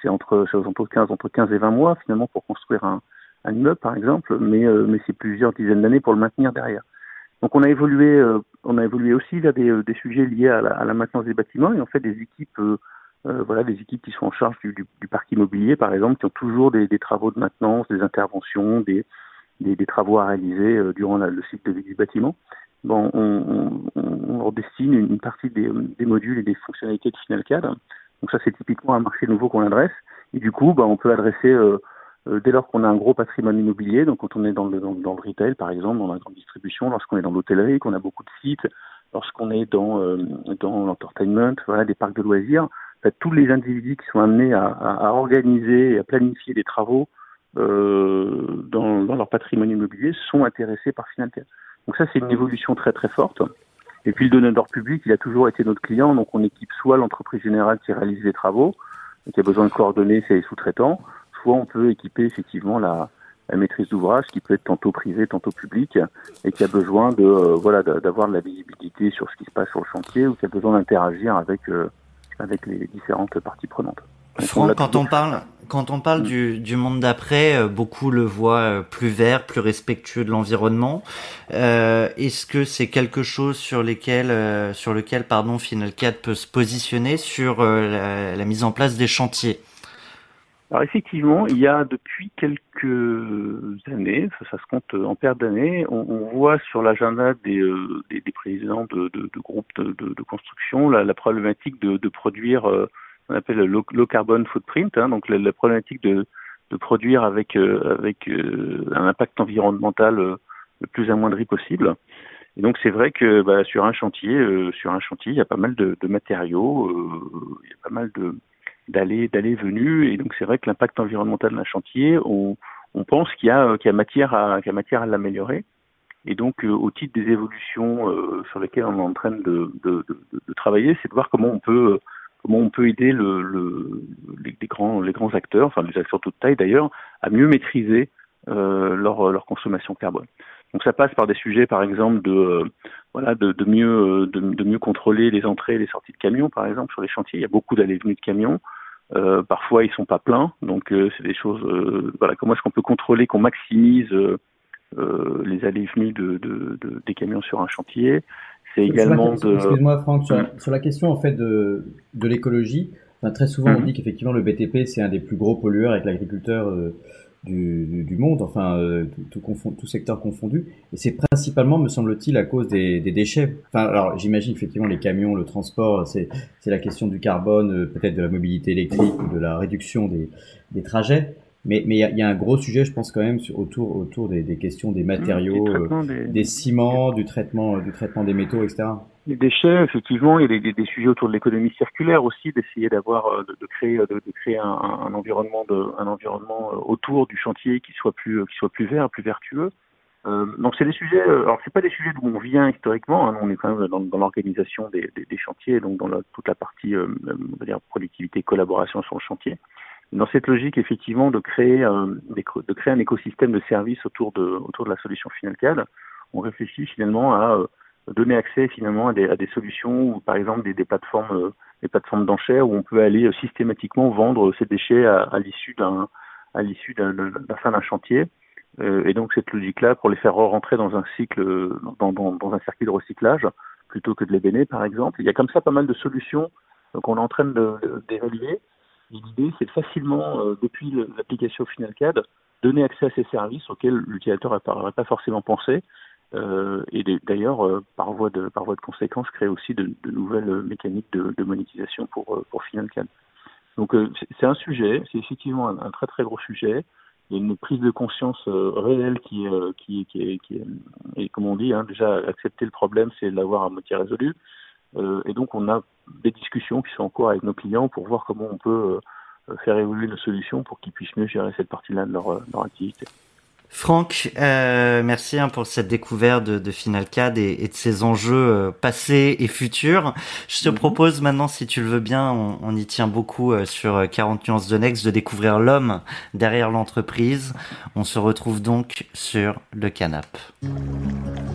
c'est entre, entre 15 entre 15 et 20 mois finalement pour construire un, un immeuble, par exemple, mais mais c'est plusieurs dizaines d'années pour le maintenir derrière. Donc on a évolué, on a évolué aussi vers des, des sujets liés à la, à la, maintenance des bâtiments et en fait des équipes euh, voilà, des équipes qui sont en charge du, du, du, parc immobilier, par exemple, qui ont toujours des, des travaux de maintenance, des interventions, des, des, des travaux à réaliser euh, durant la, le cycle de vie du bâtiment. Bon, on, on, on leur une, partie des, des, modules et des fonctionnalités de FinalCAD. Donc ça, c'est typiquement un marché nouveau qu'on adresse. Et du coup, bah, on peut adresser euh, euh, dès lors qu'on a un gros patrimoine immobilier, donc quand on est dans le, dans, dans le retail, par exemple, dans la grande distribution, lorsqu'on est dans l'hôtellerie, qu'on a beaucoup de sites, lorsqu'on est dans, euh, dans l'entertainment, voilà, des parcs de loisirs, tous les individus qui sont amenés à, à, à, organiser et à planifier des travaux euh, dans, dans, leur patrimoine immobilier sont intéressés par Finalcare. Donc ça, c'est une évolution très très forte. Et puis le donneur public, il a toujours été notre client, donc on équipe soit l'entreprise générale qui réalise les travaux, et qui a besoin de coordonner ses sous-traitants, soit on peut équiper effectivement la, la maîtrise d'ouvrage qui peut être tantôt privée, tantôt publique, et qui a besoin de euh, voilà d'avoir de la visibilité sur ce qui se passe sur le chantier ou qui a besoin d'interagir avec euh, avec les différentes parties prenantes. Franck, quand on parle, quand on parle mm. du, du, monde d'après, euh, beaucoup le voient euh, plus vert, plus respectueux de l'environnement. Euh, Est-ce que c'est quelque chose sur lesquels, euh, sur lequel, pardon, Final 4 peut se positionner sur euh, la, la, mise en place des chantiers? Alors effectivement, il y a depuis quelques années, ça, ça se compte en paire d'années, on, on, voit sur l'agenda des, euh, des, des, présidents de, de, de groupes de, de, construction la, la problématique de, produire, euh, on appelle le low, low carbon footprint, hein, donc la, la, problématique de, produire avec, euh, avec euh, un impact environnemental euh, le plus amoindri possible. Et donc c'est vrai que bah, sur un chantier, sur un chantier, il y a pas mal de, matériaux, il y a pas mal de d'aller d'aller venue et donc c'est vrai que l'impact environnemental d'un chantier on, on pense qu'il y a qu'il y matière à qu'il y a matière à l'améliorer. Et donc euh, au titre des évolutions euh, sur lesquelles on est en train de, travailler c'est de voir comment on peut comment on peut aider le, le les, grands acteurs enfin les acteurs de toute taille d'ailleurs à mieux maîtriser euh, leur leur consommation carbone. Donc ça passe par des sujets par exemple de voilà de, mieux de, de, mieux contrôler les entrées et les sorties de camions par exemple sur les chantiers. Il y a beaucoup d'allées venues de camions euh, parfois, ils sont pas pleins, donc euh, c'est des choses. Euh, voilà, comment est-ce qu'on peut contrôler qu'on maximise les allées et venues de, de, de, des camions sur un chantier C'est également de. Excuse-moi, Franck, sur, sur, la question en fait de, de l'écologie. Enfin, très souvent, mm -hmm. on mhm. dit qu'effectivement le BTP c'est un des plus gros pollueurs avec l'agriculteur du, du, monde, enfin euh, tout, tout, tout, secteur confondu. Et c'est principalement, me semble-t-il, à cause des, des, déchets. Enfin, alors j'imagine effectivement les camions, le transport, c'est la question du carbone, euh, peut-être de la mobilité électrique ou de la réduction des, des trajets. Mais mais il y, y, a un gros sujet, je pense quand même, sur, autour autour des, des questions des matériaux, mmh, des, euh, des, ciments, du traitement du traitement des métaux, etc. Les déchets, effectivement, il y a des, des sujets autour de l'économie circulaire aussi, d'essayer d'avoir, euh, de, de, créer, de, de créer un, un, environnement, de, un environnement euh, autour du chantier qui soit plus, qui soit plus vert, plus vertueux. Euh, donc c'est des sujets, alors c'est pas des sujets d'où on vient historiquement, hein, on est quand même dans, dans l'organisation des, des, des, chantiers, donc dans la, toute la partie, euh, on va dire productivité, collaboration sur le chantier. Dans cette logique, effectivement, de créer, euh, de créer un écosystème de services autour de, autour de la solution FinalCAD, on réfléchit finalement à donner accès finalement à des, à des solutions ou par exemple des, des plateformes euh, des plateformes d'enchères où on peut aller euh, systématiquement vendre ces déchets à, l'issue d'un à l'issue d'un fin d'un chantier euh, et donc cette logique là pour les faire rentrer dans un cycle dans, dans, dans un circuit de recyclage plutôt que de les béner par exemple il y a comme ça pas mal de solutions qu'on est en train d'évaluer l'idée c'est facilement depuis l'application FinalCAD donner accès à ces services auxquels l'utilisateur n'aurait pas forcément pensé. Euh, et d'ailleurs, euh, par, voie de, par voie de conséquence, créer aussi de, nouvelles mécaniques de, monétisation pour, euh, pour FinalCAD. Donc c'est un sujet, c'est effectivement un, très très gros sujet. Il y a une prise de conscience réelle qui, est, comme on dit, hein, déjà accepter le problème, c'est l'avoir à moitié résolu. et donc on a des discussions qui sont en cours avec nos clients pour voir comment on peut faire évoluer nos solutions pour qu'ils puissent mieux gérer cette partie-là de leur activité. Franck, euh, merci hein, pour cette découverte de, de Final CAD et, et, de ses enjeux euh, passés et futurs. Je te mhm. propose maintenant, si tu le veux bien, on, on y tient beaucoup euh, sur 40 nuances de Next, de découvrir l'homme derrière l'entreprise. On se retrouve donc sur le canap.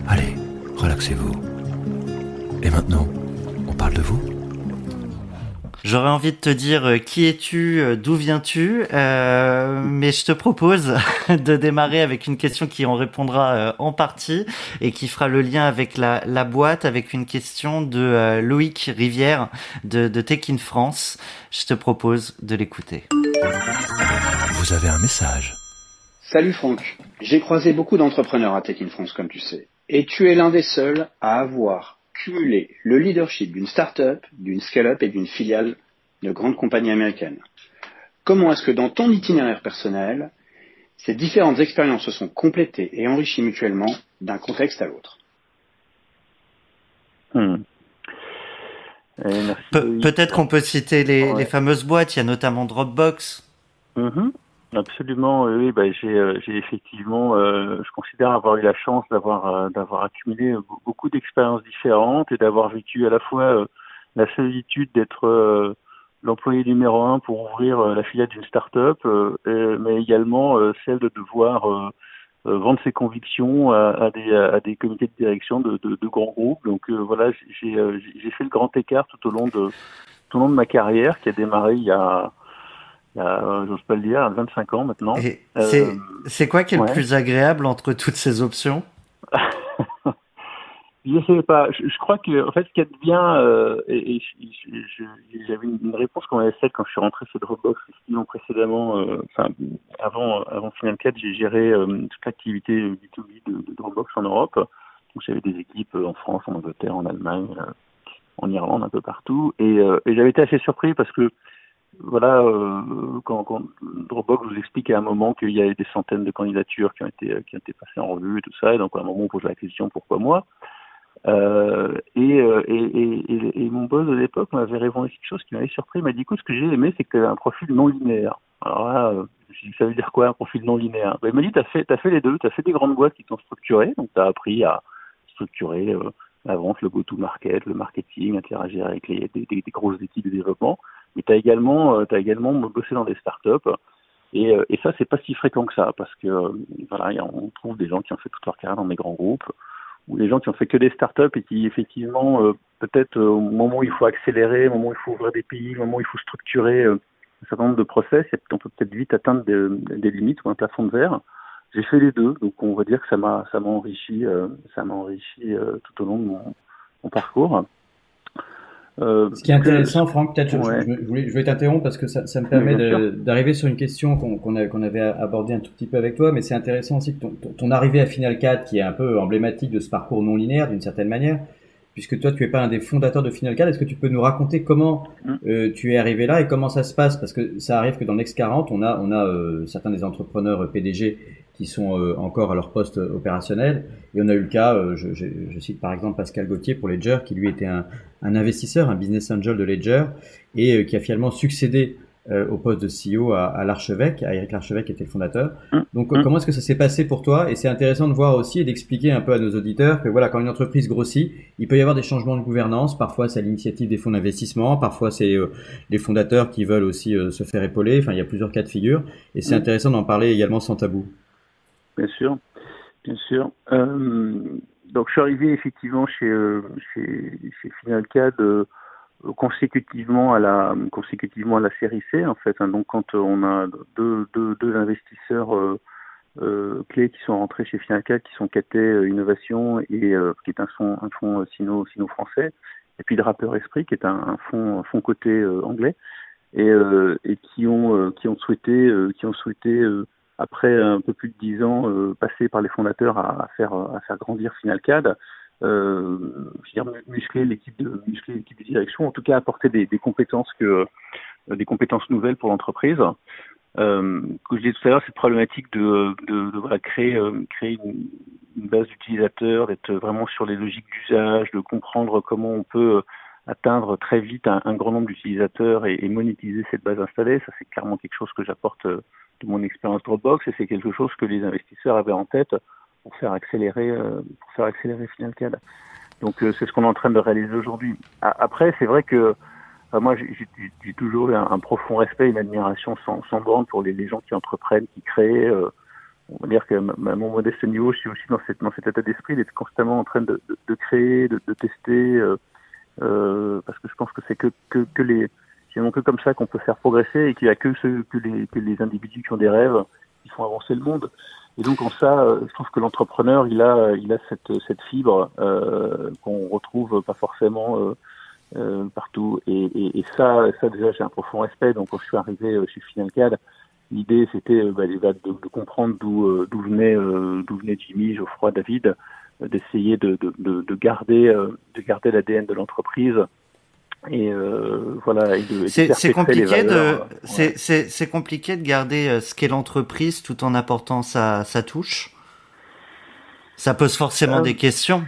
Allez, relaxez-vous. Et maintenant, on parle de vous J'aurais envie de te dire euh, qui es-tu, euh, d'où viens-tu, euh, mais je te propose de démarrer avec une question qui en répondra euh, en partie et qui fera le lien avec la, la boîte, avec une question de Loïc Rivière de, de Tech in France. Je te propose de l'écouter. Vous avez un message. Salut Franck, j'ai croisé beaucoup d'entrepreneurs à Tech in France comme tu sais, et tu es l'un des seuls à avoir cumuler le leadership d'une start-up, d'une scale-up et d'une filiale de grandes compagnies américaines. Comment est-ce que dans ton itinéraire personnel, ces différentes expériences se sont complétées et enrichies mutuellement d'un contexte à l'autre? Hmm. Peut-être qu'on peut citer les, fameuses boîtes, il y a notamment Dropbox. Mm-hmm. Absolument, oui. Bah, j'ai, euh, j'ai effectivement, euh, je considère avoir eu la chance d'avoir euh, d'avoir accumulé beaucoup d'expériences différentes et d'avoir vécu à la fois la solitude d'être l'employé numéro un pour ouvrir la filiale d'une start-up, mais également celle de devoir vendre ses convictions à, à, des, à des comités de direction de, de, de grands groupes. Donc voilà, j'ai, j'ai fait le grand écart tout au long de tout au long de ma carrière qui a démarré il y a euh, j'ose pas le dire, 25 ans maintenant. Euh, c'est quoi qui est le plus agréable entre toutes ces options? Je sais pas. Je, crois que en fait, ce qui est bien, euh, et, j'avais une, réponse qu'on avait faite quand je suis rentré chez Dropbox, sinon précédemment, euh, enfin avant avant Final 4, j'ai géré toute l'activité B2B de, de, Dropbox en Europe. Donc j'avais des équipes en France, en Angleterre, en Allemagne, en Irlande, un peu partout, et, et j'avais été assez surpris parce que voilà, euh, quand, quand, Dropbox vous explique à un moment qu'il y a des centaines de candidatures qui ont été qui ont été passées en revue et tout ça, et donc à un moment on pose la question pourquoi moi? Euh, et, euh, et, et, et, mon boss de l'époque m'avait répondu quelque chose qui m'avait surpris. Il m'a dit écoute, ce que j'ai aimé, c'est que tu un profil non linéaire. Alors là, euh, ça veut dire quoi un profil non linéaire? Ben, Il m'a dit tu as fait, as fait les deux, tu as fait des grandes boîtes qui t'ont structuré, donc tu as appris à structurer euh, la vente, le go-to-market, le marketing, interagir avec les, des, des grosses équipes de développement. Mais tu as également, euh, as également bossé dans des startups. Et, euh, et ça, c'est pas si fréquent que ça, parce que euh, voilà, on trouve des gens qui ont fait toute leur carrière dans des grands groupes, ou des gens qui ont fait que des startups et qui effectivement, peut-être au moment où il faut accélérer, au moment où il faut ouvrir des pays, au moment où il faut structurer un certain nombre de process, on peut peut-être vite atteindre des, limites ou un plafond de verre. J'ai fait les deux, donc on va dire que ça m'a ça m'a enrichi, ça m'a enrichi tout au long de mon parcours. Euh, Ce qui est intéressant, Franck, peut-être, je, je, vais t'interrompre parce que ça, ça me permet d'arriver sur une question qu'on qu'on avait abordée un tout petit peu avec toi, mais c'est intéressant aussi que ton, ton, arrivée à Final 4, qui est un peu emblématique de ce parcours non linéaire d'une certaine manière, puisque toi tu es pas un des fondateurs de Final 4, est-ce que tu peux nous raconter comment mm. euh, tu es arrivé là et comment ça se passe? Parce que ça arrive que dans Next 40, on a, on a euh, certains des entrepreneurs euh, PDG qui sont euh, encore à leur poste opérationnel. Et on a eu le cas, euh, je, je, je, cite par exemple Pascal Gauthier pour Ledger, qui lui était un, un investisseur, un business angel de Ledger, et euh, qui a finalement succédé au poste de CEO à, à l'archevêque, à Eric Larchevêque qui était le fondateur. Mmh. Donc mmh. comment est-ce que ça s'est passé pour toi? Et c'est intéressant de voir aussi et d'expliquer un peu à nos auditeurs que voilà, quand une entreprise grossit, il peut y avoir des changements de gouvernance. Parfois c'est à l'initiative des fonds d'investissement, parfois c'est euh, les fondateurs qui veulent aussi euh, se faire épauler. Enfin, il y a plusieurs cas de figure, et c'est mmh. intéressant d'en parler également sans tabou. Bien sûr, bien sûr. Euh, donc je suis arrivé effectivement chez euh, chez, chez Finalcad euh, consécutivement à la consécutivement à la série C en fait. Hein. donc quand on a deux deux, deux investisseurs euh, clés qui sont rentrés chez Finalcad, qui sont Catet Innovation et qui est un fonds un fonds sino sino français, et puis Draper Esprit qui est un, un fonds un fonds coté anglais et, et qui ont qui ont souhaité qui ont souhaité après un peu plus de dix ans passés par les fondateurs à, faire à faire grandir Finalcad, euh, dire, muscler l'équipe de muscler l'équipe de direction, en tout cas apporter des, des compétences que des compétences nouvelles pour l'entreprise. Euh, comme je disais tout à l'heure, cette problématique de, de, de voilà, créer, euh, créer une, une base d'utilisateurs, d'être vraiment sur les logiques d'usage, de comprendre comment on peut atteindre très vite un, un grand nombre d'utilisateurs et, et, monétiser cette base installée, ça c'est clairement quelque chose que j'apporte euh, de mon expérience Dropbox et c'est quelque chose que les investisseurs avaient en tête pour faire accélérer, euh, pour faire accélérer FinalCAD. Donc c'est ce qu'on est en train de réaliser aujourd'hui. Après, c'est vrai que moi, j'ai toujours eu un, profond respect, une admiration sans, sans borne pour les, les, gens qui entreprennent, qui créent. Euh, on va dire que à mon modeste niveau, je suis aussi dans, cette, dans cet état d'esprit d'être constamment en train de, de, de créer, de, de tester, euh, euh, parce que je pense que c'est que, que, que les finalement que comme ça qu'on peut faire progresser et qu'il n'y a que ceux que les, que les individus qui ont des rêves qui font avancer le monde. Et donc en ça, euh, je trouve que l'entrepreneur, il a, il a cette, cette fibre euh, qu'on retrouve pas forcément euh, euh, partout. Et, et, et, ça, ça déjà, j'ai un profond respect. Donc, quand je suis arrivé euh, chez Finalcad, l'idée c'était bah, de, de, comprendre d'où d'où venait d'où venait Jimmy, Geoffroy, David, d'essayer de, de, de, garder de garder l'ADN de l'entreprise. Et voilà. C'est compliqué de ouais. c'est compliqué de garder ce qu'est l'entreprise tout en apportant sa, sa touche? Ça pose forcément des questions.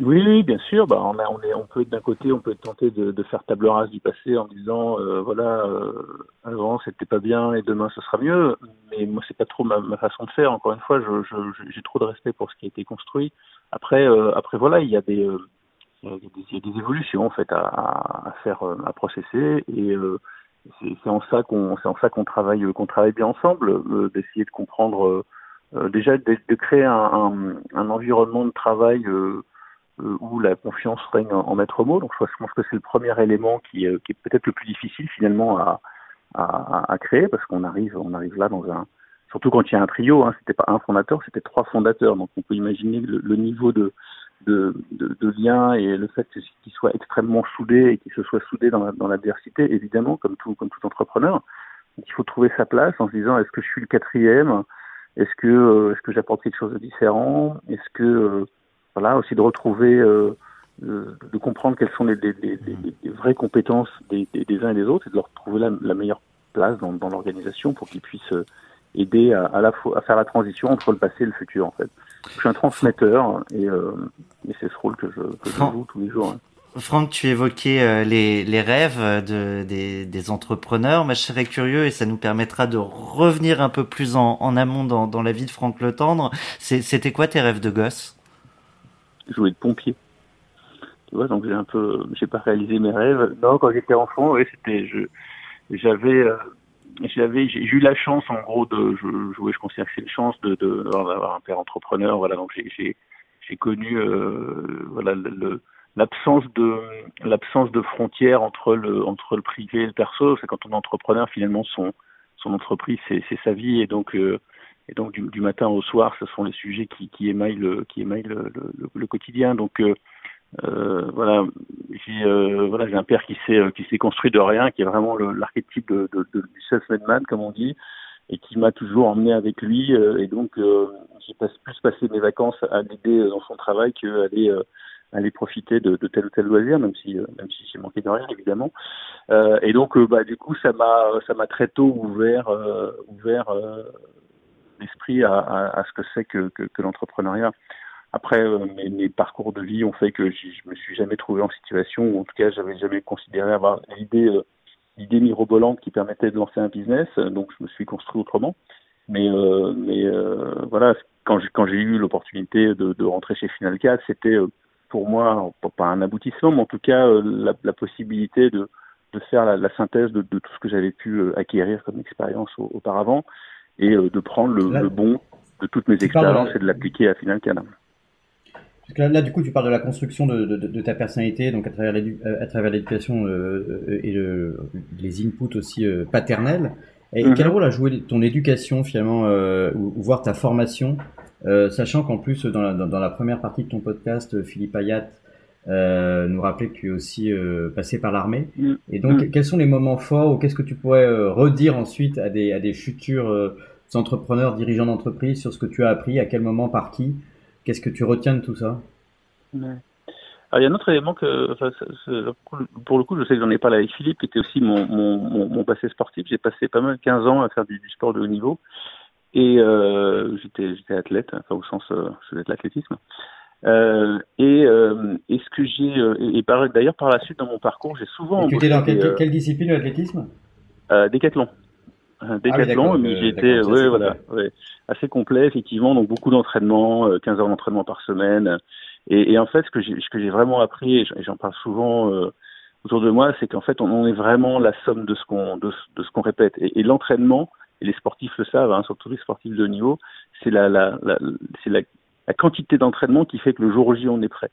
Oui, bien sûr. Bah, on, a, on, est, on peut d'un côté, on peut tenter de, de, faire table rase du passé en disant, euh, voilà, euh, avant c'était pas bien et demain ce sera mieux. Mais moi, c'est pas trop ma, ma, façon de faire. Encore une fois, j'ai je, je, trop de respect pour ce qui a été construit. Après, euh, après voilà, il y a des, euh, il y a des, évolutions en fait à, à, faire, euh, à processer et euh, c'est en ça qu'on, c'est en ça qu'on travaille, qu'on travaille bien ensemble, d'essayer de comprendre. déjà de, de, créer un, un, un, environnement de travail euh, où la confiance règne en, maître mot. Donc je pense que c'est le premier élément qui, euh, qui est peut-être le plus difficile finalement à, à, à créer parce qu'on arrive, on arrive là dans un, surtout quand il y a un trio, hein, c'était pas un fondateur, c'était trois fondateurs. Donc on peut imaginer le, le niveau de, de, de, de, lien et le fait qu'ils soient extrêmement soudés et qu'ils se soient soudés dans, l'adversité, évidemment, comme tout, comme tout entrepreneur. Donc, il faut trouver sa place en se disant est-ce que je suis le quatrième? Est-ce que, euh, est-ce que j'apporte quelque chose de différent? Est-ce que euh, voilà, aussi de retrouver, euh, de, de, comprendre quelles sont les, les, les, les vraies compétences des, des, des, uns et des autres et de leur trouver la, la meilleure place dans, dans l'organisation pour qu'ils puissent euh, aider à, à, la à faire la transition entre le passé et le futur en fait. Je suis un transmetteur et, euh, et c'est ce rôle que je, que je joue tous les jours. Hein. Franck, tu évoquais euh, les, les, rêves de, des, des, entrepreneurs. Moi, je serais curieux et ça nous permettra de revenir un peu plus en, en amont dans, dans, la vie de Franck Le Tendre. C'était quoi tes rêves de gosse? Jouer de pompier. Tu vois, donc j'ai un peu, j'ai pas réalisé mes rêves. Non, quand j'étais enfant, oui, c'était, je, j'avais, euh, j'avais, j'ai eu la chance, en gros, de, je, je, je considère que c'est une chance de, d'avoir un père entrepreneur. Voilà, donc j'ai, j'ai, j'ai connu, euh, voilà, le, l'absence de, l'absence de frontières entre le, entre le privé et le perso. C'est quand on est entrepreneur, finalement, son, son entreprise, c'est, c'est sa vie, et donc. Euh, et donc du, du, matin au soir, ce sont les sujets qui, qui émaillent le, qui émaillent le, le, le quotidien. Donc euh, euh, voilà, j'ai euh, voilà, un père qui s'est qui s'est construit de rien, qui est vraiment l'archétype de, de, de, du self-made comme on dit, et qui m'a toujours emmené avec lui. et donc j'ai plus passé mes vacances à l'aider dans son travail qu'aller aller profiter de, de, tel ou tel loisir, même si même si j'ai manqué de rien évidemment. Euh, et donc bah du coup ça m'a ça m'a très tôt ouvert euh, ouvert euh, l'esprit à, à, à, ce que c'est que, que, que l'entrepreneuriat. Après, euh, mes, mes, parcours de vie ont fait que je me suis jamais trouvé en situation, ou en tout cas, j'avais jamais considéré avoir l'idée euh, l'idée mirobolante qui permettait de lancer un business, donc je me suis construit autrement. Mais, euh, mais euh, voilà, quand j'ai, quand j'ai eu l'opportunité de, de rentrer chez Finalcad, c'était euh, pour moi, pas un aboutissement, mais en tout cas euh, la, la possibilité de, de faire la, la synthèse de, de, tout ce que j'avais pu acquérir comme expérience auparavant et euh, de prendre le, le, bon de toutes mes expériences et de l'appliquer à Final Canada. Parce que là, là, du coup, tu parles de la construction de, de, de ta personnalité, donc à travers l'éducation euh, euh, et le, les inputs aussi euh, paternels. Et mm -hmm. quel rôle a joué ton éducation finalement, euh, ou, ou, voir ta formation, euh, sachant qu'en plus dans la, dans, dans la, première partie de ton podcast, Philippe Ayat euh, nous rappelait que tu es aussi euh, passé par l'armée. Et donc, mmh. quels sont les moments forts ou qu'est-ce que tu pourrais euh, redire ensuite à des, à des futurs entrepreneurs, dirigeants d'entreprise, sur ce que tu as appris, à quel moment, par qui Qu'est-ce que tu retiens de tout ça? Alors, il y a un autre élément que, enfin, pour le coup, je sais que j'en ai parlé avec Philippe, qui était aussi mon, mon, mon, passé sportif. J'ai passé pas mal 15 ans à faire du, sport de haut niveau. Et euh, j'étais, j'étais athlète, enfin, au sens euh, de l'athlétisme. Euh, et, et ce que j'ai, et, d'ailleurs par la suite dans mon parcours, j'ai souvent. Et tu étais dans quelle, quelle discipline l'athlétisme? Décathlon. Décathlon, ah mais j'ai été, ouais, voilà, ouais, assez complet effectivement, donc beaucoup d'entraînement, 15 heures d'entraînement par semaine. Et, et, en fait, ce que j'ai, vraiment appris, et j'en parle souvent euh, autour de moi, c'est qu'en fait, on, est vraiment la somme de ce qu'on, de, de ce qu'on répète. Et, et l'entraînement, et les sportifs le savent, hein, surtout les sportifs de haut niveau, c'est la, la, la c'est la, la, quantité d'entraînement qui fait que le jour J, on est prêt.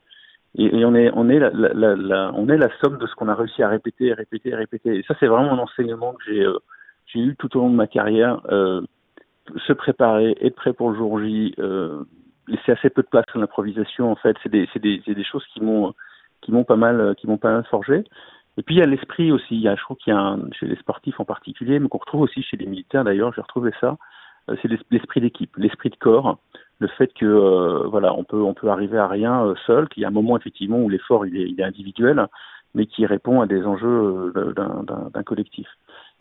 Et, et on est, on est la, la, la, on est la somme de ce qu'on a réussi à répéter, répéter, répéter. Et ça, c'est vraiment un enseignement que j'ai, euh, j'ai eu tout au long de ma carrière. Euh, se préparer, être prêt pour le jour J, euh, laisser assez peu de place à l'improvisation en fait c'est des des, des choses qui m'ont qui m'ont pas mal qui m'ont pas mal forgé et puis il y a l'esprit aussi il y a je trouve qu'il y a un, chez les sportifs en particulier mais qu'on retrouve aussi chez les militaires d'ailleurs j'ai retrouvé ça euh, c'est l'esprit d'équipe l'esprit de corps le fait que euh, voilà on peut on peut arriver à rien seul qu'il y a un moment effectivement où l'effort il est, il est individuel mais qui répond à des enjeux d'un collectif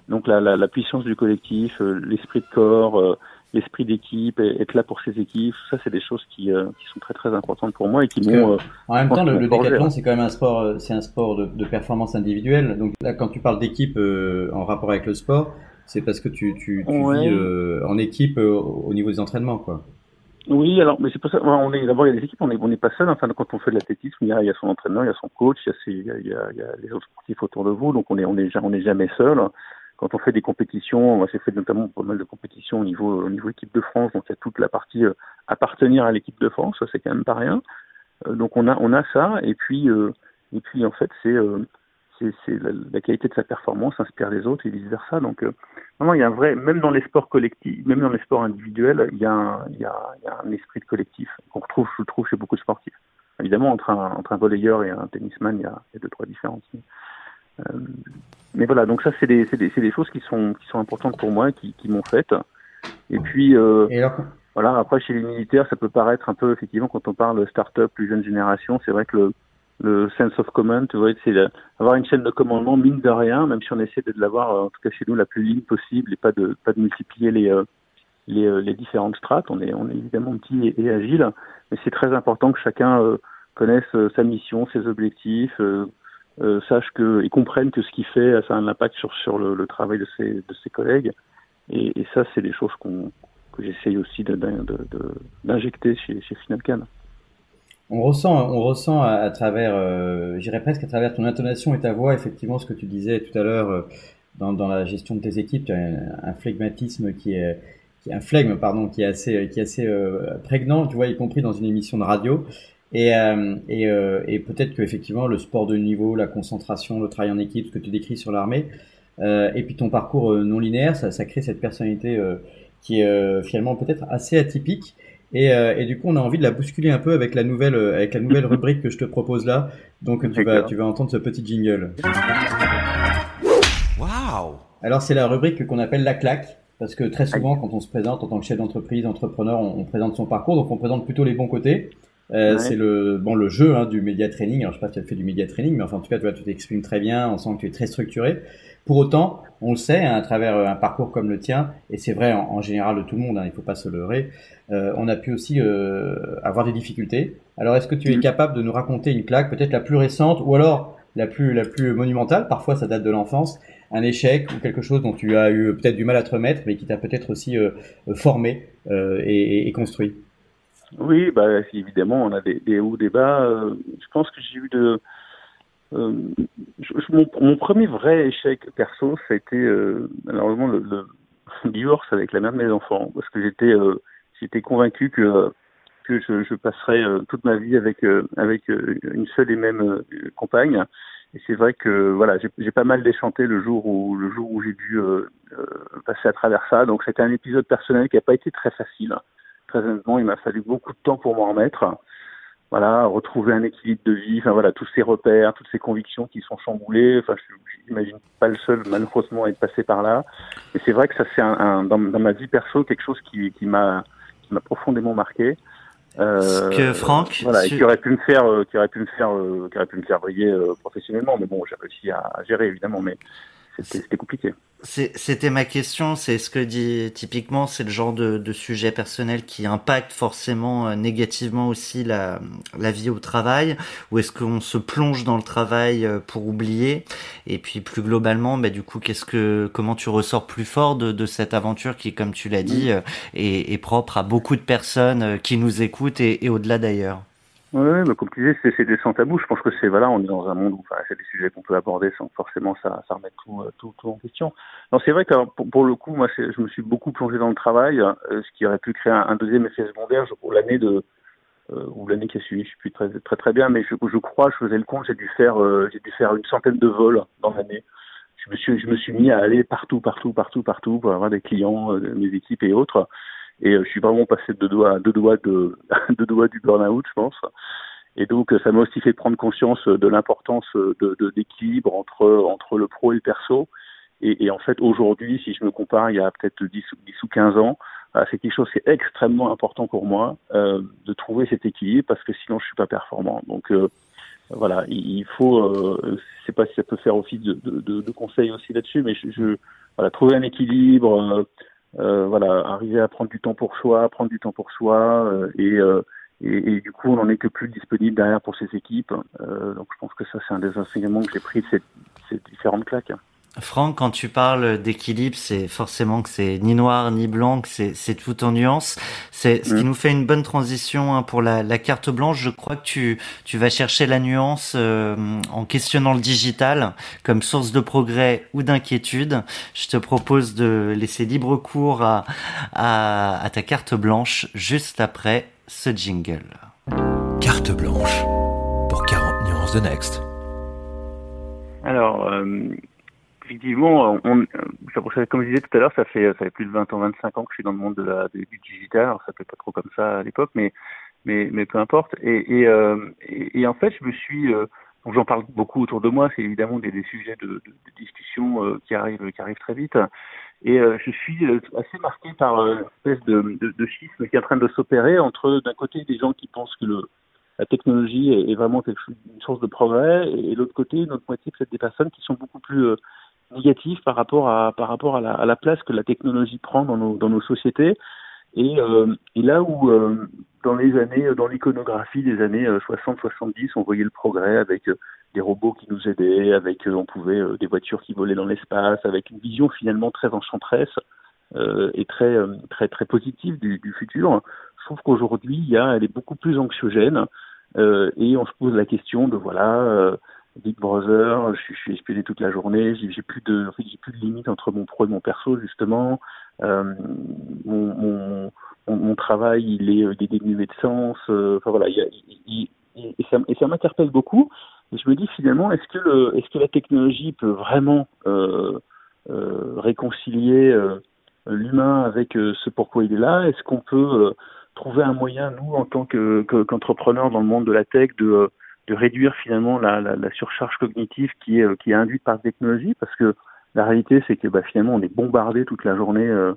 donc la, la, la, puissance du collectif l'esprit de corps l'esprit d'équipe, être là pour ses équipes, ça c'est des choses qui, euh, qui, sont très très importantes pour moi et qui m'ont. Euh, en même temps, le, le décathlon c'est quand même un sport, euh, c'est un sport de, de, performance individuelle. Donc là, quand tu parles d'équipe en rapport avec le sport, c'est parce que tu, tu, tu vis en équipe au niveau des entraînements, quoi. Oui, alors, mais c'est pas ça. On est d'abord il y a des équipes, on n'est on est pas seul. Enfin, quand on fait de l'athlétisme, il y a, il y a son entraîneur, il y a son coach, il y a, ses, il, y a, il, y a, il y a les autres sportifs autour de vous. Donc on est on est on est jamais seul quand on fait des compétitions, moi j'ai fait notamment pas mal de compétitions au niveau, au niveau équipe de France, donc il y a toute la partie euh, appartenir à l'équipe de France, ça c'est quand même pas rien. Euh, donc on a on a ça et puis euh, et puis en fait c'est c'est la, la, qualité de sa performance inspire les autres et vice versa. Donc non, il y a un vrai même dans les sports collectifs, même dans les sports individuels, il y a un, il y a, il y a un esprit de collectif qu'on retrouve je trouve chez beaucoup de sportifs. Évidemment entre un entre un volleyeur et un tennisman il y a, il y a deux trois différences. Euh, mais voilà, donc ça c'est des, des, des, choses qui sont, qui sont importantes pour moi, qui, qui m'ont fait. Et puis euh, voilà, après chez les militaires, ça peut paraître un peu effectivement quand on parle start-up, plus jeune génération, c'est vrai que le, le sense of command, tu vois, c'est avoir une chaîne de commandement mine de rien, même si on essaie de l'avoir en tout cas chez nous la plus ligne possible et pas de pas de multiplier les euh, les, les, différentes strates. On est on est évidemment petit et, agile, mais c'est très important que chacun connaisse sa mission, ses objectifs, euh, sachent que comprennent que ce qu'il fait, a un impact sur sur le, travail de ses de ses collègues. Et, ça, c'est des choses que j'essaye aussi d'injecter chez chez Finalcan. On ressent, on ressent à, travers, euh, j'irais presque à travers ton intonation et ta voix, effectivement, ce que tu disais tout à l'heure euh, dans, dans, la gestion de tes équipes, un, un flegmatisme qui est, un flegme, pardon, qui est assez, qui est assez euh, prégnant, tu vois, y compris dans une émission de radio. Et, euh, et, euh, et peut-être que effectivement le sport de niveau, la concentration, le travail en équipe, ce que tu décris sur l'armée, euh, et puis ton parcours euh, non linéaire, ça, ça crée cette personnalité euh, qui est finalement peut-être assez atypique. Et, et, du coup, on a envie de la bousculer un peu avec la nouvelle, avec la nouvelle rubrique que je te propose là. Donc, tu vas, tu vas entendre ce petit jingle. Waouh Alors, c'est la rubrique qu'on appelle la claque. Parce que très souvent, quand on se présente en tant que chef d'entreprise, entrepreneur, on, on, présente son parcours, donc on présente plutôt les bons côtés. Euh, C'est le bon le jeu hein, du média training. Alors je sais pas si tu as fait du média training, mais enfin en tout cas tu vois, tu t'exprimes très bien. On sent que tu es très structuré. Pour autant, on le sait hein, à travers euh, un parcours comme le tien, et c'est vrai en, général de tout le monde. Hein, il faut pas se leurrer. Euh, on a pu aussi euh, avoir des difficultés. Alors est-ce que tu es mm. capable de nous raconter une claque, peut-être la plus récente, ou alors la plus la plus monumentale? Parfois ça date de l'enfance, un échec ou quelque chose dont tu as eu peut-être du mal à te remettre, mais qui t'a peut-être aussi euh, formé et, et construit. Oui, bah, évidemment, on a des, hauts, des bas. Euh, je pense que j'ai eu de. Euh, mon, mon, premier vrai échec perso, ça a été euh, malheureusement le, le, divorce avec la mère de mes enfants, parce que j'étais euh, j'étais convaincu que je, passerais euh, toute ma vie avec avec une seule et même compagne. Et c'est vrai que voilà, j'ai pas mal déchanté le jour où le jour où j'ai dû passer à travers ça. Donc c'était un épisode personnel qui n'a pas été très facile très honnêtement, il m'a fallu beaucoup de temps pour m'en remettre. voilà, retrouver un équilibre de vie, enfin voilà, tous ces repères, toutes ces convictions qui sont chamboulées. Enfin, je n'imagine pas le seul, malheureusement, à être passé par là. Et c'est vrai que ça, c'est un, dans, dans, ma vie perso quelque chose qui, qui m'a profondément marqué. Euh, que Franck, voilà, et qui aurait pu me faire, euh, qui aurait pu me faire, euh, qui aurait pu me faire briller professionnellement. Mais bon, j'ai réussi à, à, gérer évidemment, mais c'était compliqué. C'était ma question, c'est ce que dit typiquement, c'est le genre de, de, sujet personnel qui impacte forcément euh, négativement aussi la, la vie au travail, ou est-ce qu'on se plonge dans le travail euh, pour oublier? Et puis plus globalement, bah, du coup, qu'est-ce que, comment tu ressors plus fort de, de cette aventure qui, comme tu l'as dit, euh, est, est, propre à beaucoup de personnes qui nous écoutent et, et au-delà d'ailleurs? Oui, mais comme tu disais, c'est des sans tabou. Je pense que c'est voilà, on est dans un monde où enfin, c'est des sujets qu'on peut aborder sans forcément ça, ça remettre tout, euh, tout, tout en question. Non, c'est vrai que pour, le coup, moi, je me suis beaucoup plongé dans le travail, euh, ce qui aurait pu créer un, deuxième effet secondaire pour l'année de euh, ou l'année qui a suivi. Je suis plus très très très bien, mais je, je crois, je faisais le compte, j'ai dû faire euh, j'ai dû faire une centaine de vols dans l'année. Je me suis je me suis mis à aller partout partout partout partout pour avoir des clients, euh, mes équipes et autres. Et euh, je suis vraiment passé de doigts, de doigts de, de doigts du burn-out, je pense. Et donc, ça m'a aussi fait prendre conscience de l'importance de, de entre entre le pro et le perso. Et, et en fait, aujourd'hui, si je me compare, il y a peut-être 10, 10 ou 15 ans, euh, c'est quelque chose qui est extrêmement important pour moi euh, de trouver cet équilibre parce que sinon, je suis pas performant. Donc euh, voilà, il faut, euh, je sais pas si ça peut faire office de, de, de conseil aussi là-dessus, mais je, je, voilà, trouver un équilibre, euh, voilà, arriver à prendre du temps pour soi, prendre du temps pour soi, euh, et, euh, et, et, du coup, on n'en est que plus disponible derrière pour ces équipes. Euh, donc, je pense que ça, c'est un des enseignements que j'ai pris de ces, ces différentes claques. Franck, quand tu parles d'équilibre, c'est forcément que c'est ni noir ni blanc, que c'est tout en nuance. C'est ce qui nous fait une bonne transition hein, pour la, la, carte blanche. Je crois que tu, tu vas chercher la nuance euh, en questionnant le digital comme source de progrès ou d'inquiétude. Je te propose de laisser libre cours à, à, à ta carte blanche juste après ce jingle. Carte blanche pour 40 nuances de Next. Alors, euh, effectivement, on, comme je disais tout à l'heure, ça fait, ça fait plus de 20 ans, 25 ans que je suis dans le monde de la, du digital. Alors, ça fait pas trop comme ça à l'époque, mais, mais, mais peu importe. Et, et, euh, et, et, en fait, je me suis, euh, j'en parle beaucoup autour de moi. C'est évidemment des, des sujets de, de, de discussion euh, qui arrivent, qui arrivent très vite. Et euh, je suis euh, assez marqué par euh, une espèce de, de, de schisme qui est en train de s'opérer entre d'un côté des gens qui pensent que le, la technologie est, vraiment quelque chose, une source de progrès, et, et l'autre côté, une autre moitié, c'est des personnes qui sont beaucoup plus euh, négatif par rapport à par rapport à la, place que la technologie prend dans nos dans nos sociétés. Et, euh, et là où euh, dans les années dans l'iconographie des années 60 70 on voyait le progrès avec euh, des robots qui nous aidaient avec on pouvait des voitures qui volaient dans l'espace avec une vision finalement très enchanteresse et très très très positive du, du futur. Je trouve qu'aujourd'hui il y a elle est beaucoup plus anxiogène et on se pose la question de voilà Big Brother, je, je suis espionné toute la journée, j'ai plus de, j'ai plus de limite entre mon pro et mon perso justement. Euh, mon, mon, mon, travail, il est, il est dénué de sens. Euh, enfin voilà, il, il, il, et ça, et ça m'interpelle beaucoup. Et je me dis finalement, est-ce que le, est-ce que la technologie peut vraiment euh, euh réconcilier euh, l'humain avec euh, ce pourquoi il est là? Est-ce qu'on peut trouver un moyen, nous, en tant que, qu'entrepreneurs dans le monde de la tech, de de réduire finalement la, la, surcharge cognitive qui est, euh, qui est induite par la technologie, parce que la réalité, c'est que bah, finalement, on est bombardé toute la journée euh,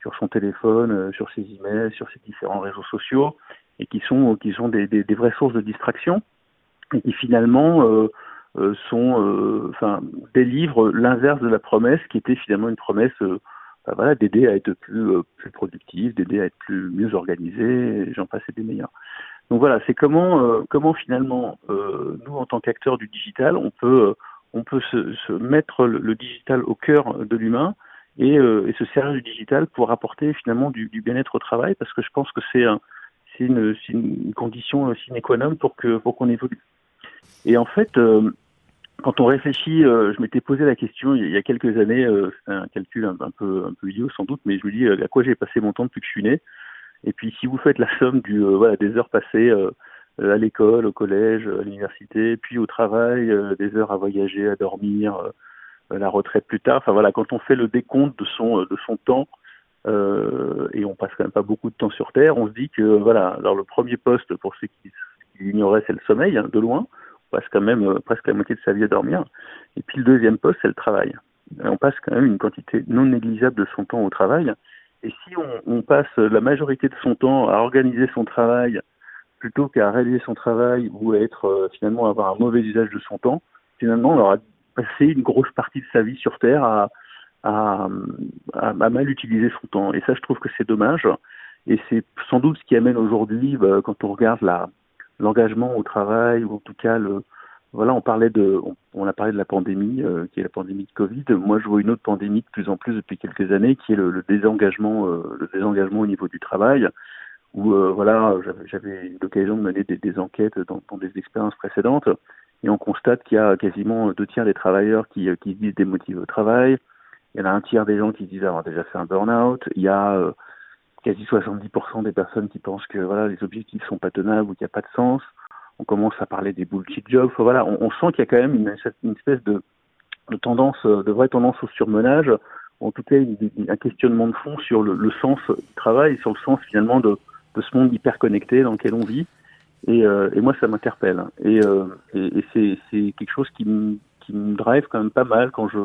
sur son téléphone, euh, sur ses emails, sur ses différents réseaux sociaux, et qui sont, qui sont des, vraies sources de distraction, et qui finalement sont, enfin, délivrent l'inverse de la promesse, qui était finalement une promesse bah, d'aider à être plus, plus productif, d'aider à être plus mieux organisé, j'en passe des meilleurs. Donc voilà, c'est comment euh, comment finalement euh, nous en tant qu'acteurs du digital, on peut on peut se, se mettre le, le, digital au cœur de l'humain et, euh, et, se servir du digital pour apporter finalement du, du bien-être au travail parce que je pense que c'est un, une, une, condition sine qua non pour que pour qu'on évolue. Et en fait, euh, quand on réfléchit, euh, je m'étais posé la question il y a quelques années, c'est un calcul un, un, peu un peu idiot sans doute, mais je me dis à quoi j'ai passé mon temps depuis que je suis né? Et puis si vous faites la somme du euh, voilà des heures passées euh, à l'école, au collège, à l'université, puis au travail, euh, des heures à voyager, à dormir, la retraite plus tard. Enfin voilà, quand on fait le décompte de son de son temps euh, et on passe quand même pas beaucoup de temps sur Terre, on se dit que voilà, alors le premier poste pour ceux qui, qu'il ignorait, c'est le sommeil, hein, de loin. On passe quand même presque la moitié de sa vie à dormir. Et puis le deuxième poste, c'est le travail. on passe quand même une quantité non négligeable de son temps au travail. Et si on, passe la majorité de son temps à organiser son travail plutôt qu'à réaliser son travail ou à être euh, finalement avoir un mauvais usage de son temps, finalement on aura passé une grosse partie de sa vie sur Terre à, mal utiliser son temps. Et ça, je trouve que c'est dommage. Et c'est sans doute ce qui amène aujourd'hui, bah, quand on regarde l'engagement au travail ou en tout cas le, voilà, on parlait de, on, a parlé de la pandémie, euh, qui est la pandémie de Covid. Moi, je vois une autre pandémie de plus en plus depuis quelques années, qui est le, désengagement, euh, le désengagement au niveau du travail. Où euh, voilà, j'avais l'occasion de mener des, enquêtes dans, des expériences précédentes, et on constate qu'il y a quasiment deux tiers des travailleurs qui, qui se disent démotivés au travail. Il y en a un tiers des gens qui disent avoir déjà fait un burn-out. Il y a quasi 70% des personnes qui pensent que voilà, les objectifs sont pas tenables ou qu'il n'y a pas de sens on commence à parler des bullshit jobs. voilà, on, sent qu'il y a quand même une, espèce de, tendance, de vraie tendance au surmenage, en tout cas un questionnement de fond sur le, sens du travail, sur le sens finalement de, ce monde hyper connecté dans lequel on vit. Et, euh, moi, ça m'interpelle. Et, euh, c'est quelque chose qui me, qui me drive quand même pas mal quand je,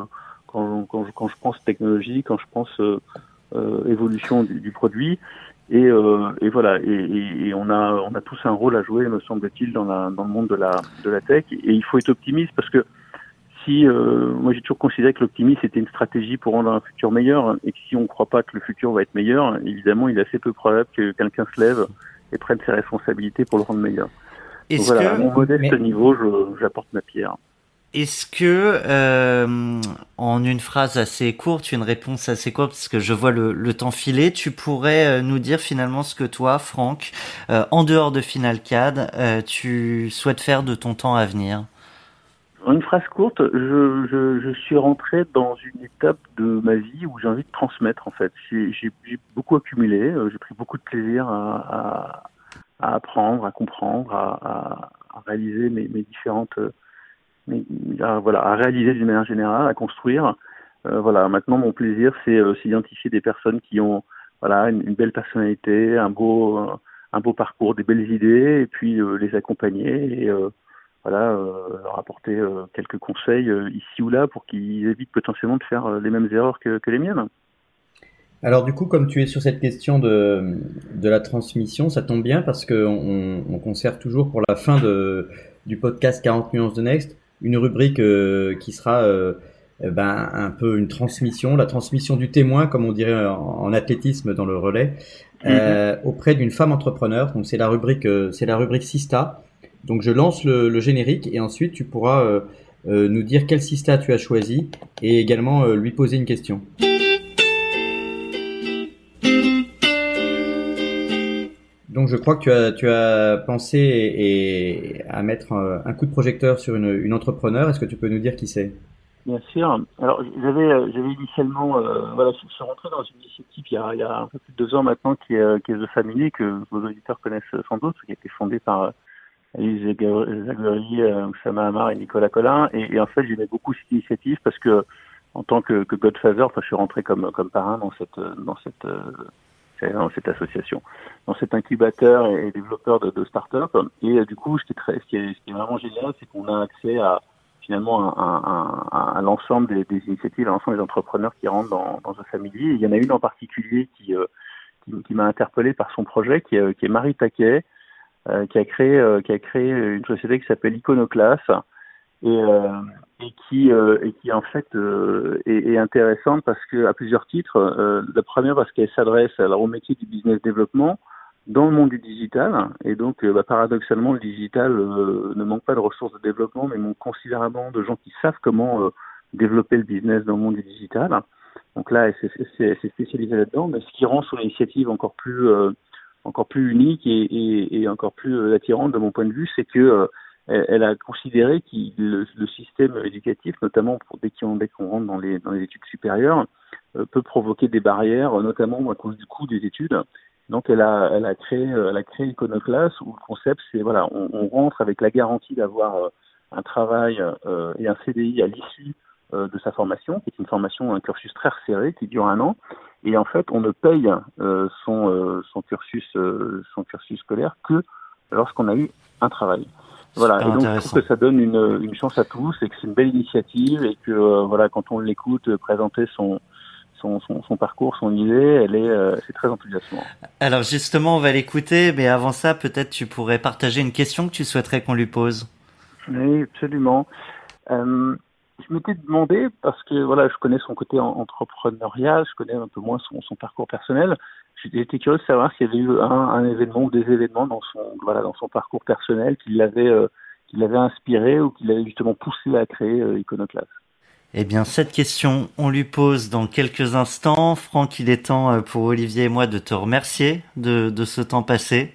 quand, quand, je, pense technologie, quand je pense euh, évolution du produit. Et, euh, et voilà, et, et, on a on a tous un rôle à jouer, me semble-t-il, dans, la, dans le monde de la de la tech. Et il faut être optimiste parce que si euh, moi j'ai toujours considéré que l'optimisme était une stratégie pour rendre un futur meilleur, et que si on ne croit pas que le futur va être meilleur, évidemment, il est assez peu probable que quelqu'un se lève et prenne ses responsabilités pour le rendre meilleur. Donc voilà, à mon modeste niveau, j'apporte ma pierre. Est-ce que, euh, en une phrase assez courte, une réponse assez courte, parce que je vois le, temps filer, tu pourrais euh, nous dire finalement ce que toi, Franck, euh, en dehors de Final CAD, tu souhaites faire de ton temps à venir? En une phrase courte, je, suis rentré dans une étape de ma vie où j'ai envie de transmettre en fait. J'ai beaucoup accumulé, j'ai pris beaucoup de plaisir à, apprendre, à comprendre, à, réaliser mes, mes différentes mais à, voilà, à réaliser d'une manière générale, à construire. Euh, voilà, maintenant mon plaisir, c'est euh, s'identifier des personnes qui ont une, belle personnalité, un beau parcours, des belles idées, et puis euh, les accompagner et voilà leur apporter quelques conseils ici ou là pour qu'ils évitent potentiellement de faire les mêmes erreurs que, les miennes. Alors du coup, comme tu es sur cette question de, de la transmission, ça tombe bien parce qu'on on conserve toujours pour la fin de, du podcast 40 nuances de Next une rubrique euh, qui sera euh, euh, ben, un peu une transmission, la transmission du témoin, comme on dirait en, athlétisme dans le relais, mhm. auprès d'une femme entrepreneur. Donc c'est la rubrique, c'est la rubrique Sista. Donc je lance le, générique et ensuite tu pourras nous dire quel Sista tu as choisi et également lui poser une question. Donc je crois que tu as, tu as pensé à mettre un, coup de projecteur sur une, une entrepreneur. Est-ce que tu peux nous dire qui c'est? Bien sûr. Alors j'avais j'avais initialement euh, voilà je suis rentré dans une initiative il y a, il y a un peu plus de deux ans maintenant qui est, qui est The Family que vos auditeurs connaissent sans doute qui a été fondée par euh, Alice Zagueri, euh, Oussama Amar et Nicolas Collin et, en fait j'aimais beaucoup cette initiative parce que en tant que, que Godfather, je suis rentré comme comme parrain dans cette dans cette dans cette association, dans cet incubateur et développeur de, de start-up. Et euh, du coup, ce qui est, vraiment génial, c'est qu'on a accès à finalement l'ensemble des, initiatives, à l'ensemble des entrepreneurs qui rentrent dans, dans The Family. il y en a une en particulier qui, euh, m'a interpellé par son projet, qui est, est Marie Taquet, euh, qui a créé qui a créé une société qui s'appelle Iconoclass et, euh, et qui euh, et qui en fait euh, est, est, intéressante parce que à plusieurs titres. Euh, la première parce qu'elle s'adresse au métier du business développement dans le monde du digital et donc bah, paradoxalement le digital ne manque pas de ressources de développement mais manque considérablement de gens qui savent comment développer le business dans le monde du digital. Donc là, elle s'est spécialisée là-dedans, mais ce qui rend son initiative encore plus encore plus unique et, et, et, encore plus attirante de mon point de vue, c'est que elle, a considéré que le, système éducatif, notamment pour dès qu'on rentre dans les, études supérieures, euh, peut provoquer des barrières, notamment à cause du coût des études. Donc elle a, créé, elle a Iconoclass où le concept c'est voilà, on, rentre avec la garantie d'avoir euh, un travail euh, et un CDI à l'issue de sa formation, qui est une formation, un cursus très resserré qui dure un an, et en fait on ne paye son cursus scolaire que lorsqu'on a eu un travail. Voilà, et donc je trouve que ça donne une, une chance à tous et que c'est une belle initiative et que voilà, quand on l'écoute présenter son, son, son, parcours, son idée, elle est, euh, c'est très enthousiasmant. Alors justement, on va l'écouter, mais avant ça, peut-être tu pourrais partager une question que tu souhaiterais qu'on lui pose. Oui, absolument. Euh, je m'étais demandé, parce que voilà, je connais son côté entrepreneurial, je connais un peu moins son, parcours personnel. J'étais curieux de savoir s'il y avait eu un, événement, des événements dans son voilà dans son parcours personnel qui l'avait euh, qui l'avait inspiré ou qui l'avait justement poussé à créer euh, Iconoclast. Eh bien, cette question, on lui pose dans quelques instants. Franck, il est temps euh, pour Olivier et moi de te remercier de ce temps passé.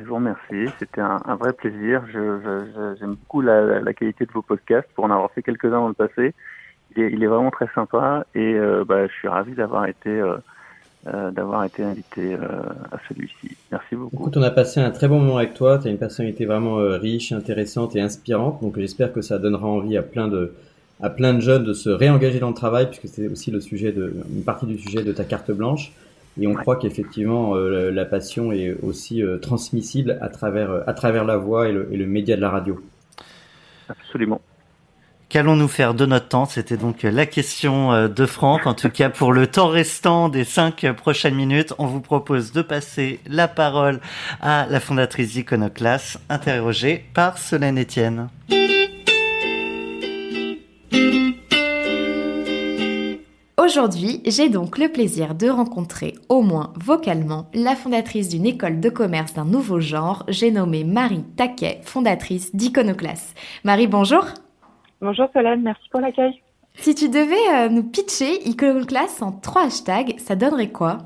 Je vous remercie, c'était un, vrai plaisir. J'aime beaucoup la, qualité de vos podcasts pour en avoir fait quelques-uns dans le passé. Il est, vraiment très sympa et euh, bah, je suis ravi d'avoir été, euh, euh été invité à celui-ci. Merci beaucoup. Écoute, on a passé un très bon moment avec toi. Tu as une personnalité vraiment riche, intéressante et inspirante. Donc j'espère que ça donnera envie à plein de à plein de jeunes de se réengager dans le travail, puisque c'est aussi le sujet de, une partie du sujet de ta carte blanche. Et on croit qu'effectivement, euh, la passion est aussi euh, transmissible à travers, euh, à travers la voix et le, et le média de la radio. Absolument. Qu'allons-nous faire de notre temps? C'était donc la question de Franck. En tout cas, pour le temps restant des cinq prochaines minutes, on vous propose de passer la parole à la fondatrice d'Iconoclass, interrogée par Solène Etienne. Aujourd'hui, j'ai donc le plaisir de rencontrer, au moins vocalement, la fondatrice d'une école de commerce d'un nouveau genre, j'ai nommé Marie Taquet, fondatrice d'Iconoclass. Marie, bonjour. Bonjour Solène, merci pour l'accueil. Si tu devais euh, nous pitcher Iconoclass en trois hashtags, ça donnerait quoi?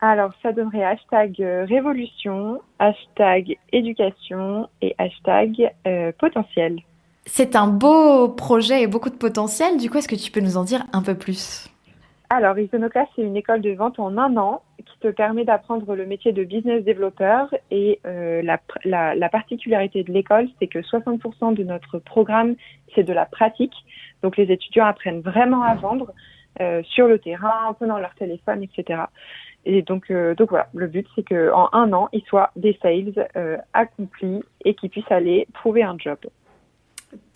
Alors, ça donnerait hashtag euh, révolution, hashtag éducation et hashtag euh, potentiel. C'est un beau projet et beaucoup de potentiel. Du coup, est-ce que tu peux nous en dire un peu plus? Alors, Iconoclast, c'est une école de vente en un an qui te permet d'apprendre le métier de business développeur. Et euh, la, la, la, particularité de l'école, c'est que 60% de notre programme, c'est de la pratique. Donc, les étudiants apprennent vraiment à vendre euh, sur le terrain, en prenant leur téléphone, etc. Et donc, euh, donc voilà, le but, c'est qu'en un an, ils soient des sales accomplis et qu'ils puissent aller trouver un job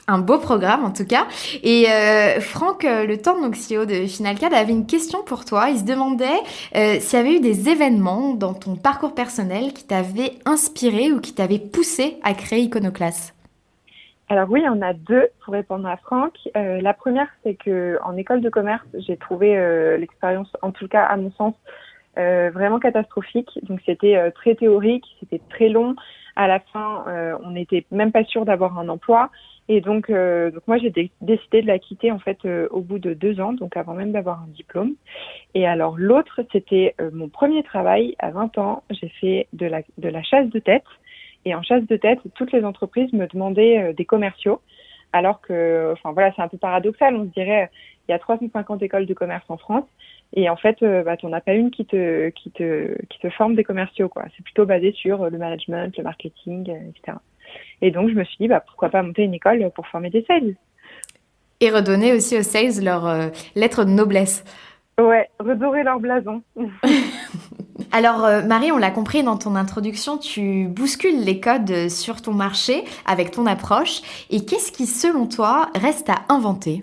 un beau programme en tout cas. Et euh, Franck, euh, le temps donc CEO de Finalcad avait une question pour toi. Il se demandait euh, s'il y avait eu des événements dans ton parcours personnel qui t'avaient inspiré ou qui t'avaient poussé à créer Iconoclass. Alors oui, on a deux pour répondre à Franck. La première, c'est que en école de commerce, j'ai trouvé l'expérience, en tout cas à mon sens, vraiment catastrophique. Donc c'était très théorique, c'était très long. À la fin, on n'était même pas sûr d'avoir un emploi. Et donc, euh, donc moi, j'ai décidé de la quitter en fait euh, au bout de deux ans, donc avant même d'avoir un diplôme. Et alors l'autre, c'était euh, mon premier travail à 20 ans. J'ai fait de la, de la chasse de tête. Et en chasse de tête, toutes les entreprises me demandaient des commerciaux. Alors que, enfin voilà, c'est un peu paradoxal. On se dirait, il y a 350 écoles de commerce en France. Et en fait, bah, tu n'en as pas une qui te, qui, te, qui te forme des commerciaux. C'est plutôt basé sur le management, le marketing, etc. Et donc, je me suis dit, bah, pourquoi pas monter une école pour former des sales Et redonner aussi aux sales leur euh, lettre de noblesse. Ouais, redorer leur blason. Alors euh, Marie, on l'a compris dans ton introduction, tu bouscules les codes sur ton marché avec ton approche. Et qu'est-ce qui, selon toi, reste à inventer?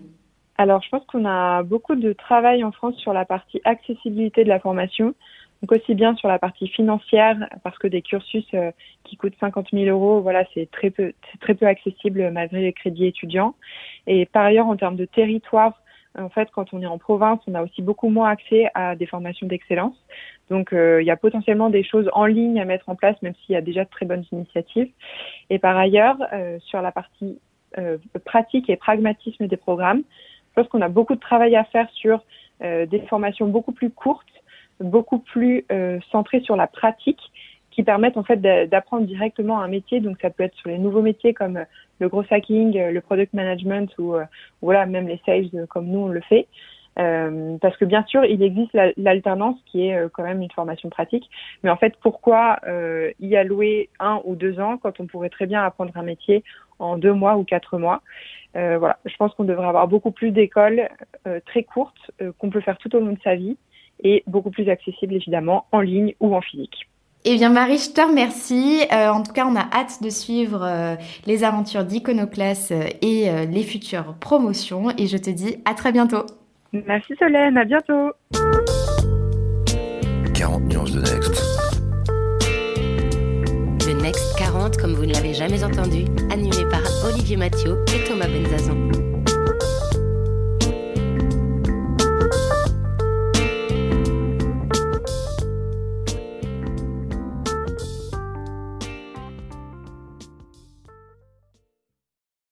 Alors je pense qu'on a beaucoup de travail en France sur la partie accessibilité de la formation. Donc aussi bien sur la partie financière, parce que des cursus euh, qui coûtent 50 000 euros, voilà, c'est très peu, c'est très peu accessible malgré les crédits étudiants. Et par ailleurs, en termes de territoire, en fait, quand on est en province, on a aussi beaucoup moins accès à des formations d'excellence. Donc, euh, il y a potentiellement des choses en ligne à mettre en place, même s'il y a déjà de très bonnes initiatives. Et par ailleurs, euh, sur la partie pratique et pragmatisme des programmes, je pense qu'on a beaucoup de travail à faire sur des formations beaucoup plus courtes beaucoup plus euh, centré sur la pratique qui permettent en fait d'apprendre directement un métier. Donc ça peut être sur les nouveaux métiers comme euh, le gros hacking, euh, le product management ou voilà même les sales comme nous on le fait. Euh, parce que bien sûr, il existe l'alternance qui est quand même une formation pratique, mais en fait, pourquoi euh, y allouer un ou deux ans quand on pourrait très bien apprendre un métier en deux mois ou quatre mois? Euh, Voilà, je pense qu'on devrait avoir beaucoup plus d'écoles très courtes qu'on peut faire tout au long de sa vie et beaucoup plus accessible évidemment en ligne ou en physique. Eh bien Marie, je te remercie. Euh, en tout cas, on a hâte de suivre euh, les aventures d'Iconoclass euh, et les futures promotions. Et je te dis à très bientôt. Merci Solène, à bientôt. 40 nuances de Next. Le Next 40, comme vous ne l'avez jamais entendu, animé par Olivier Mathieu et Thomas Benzazon.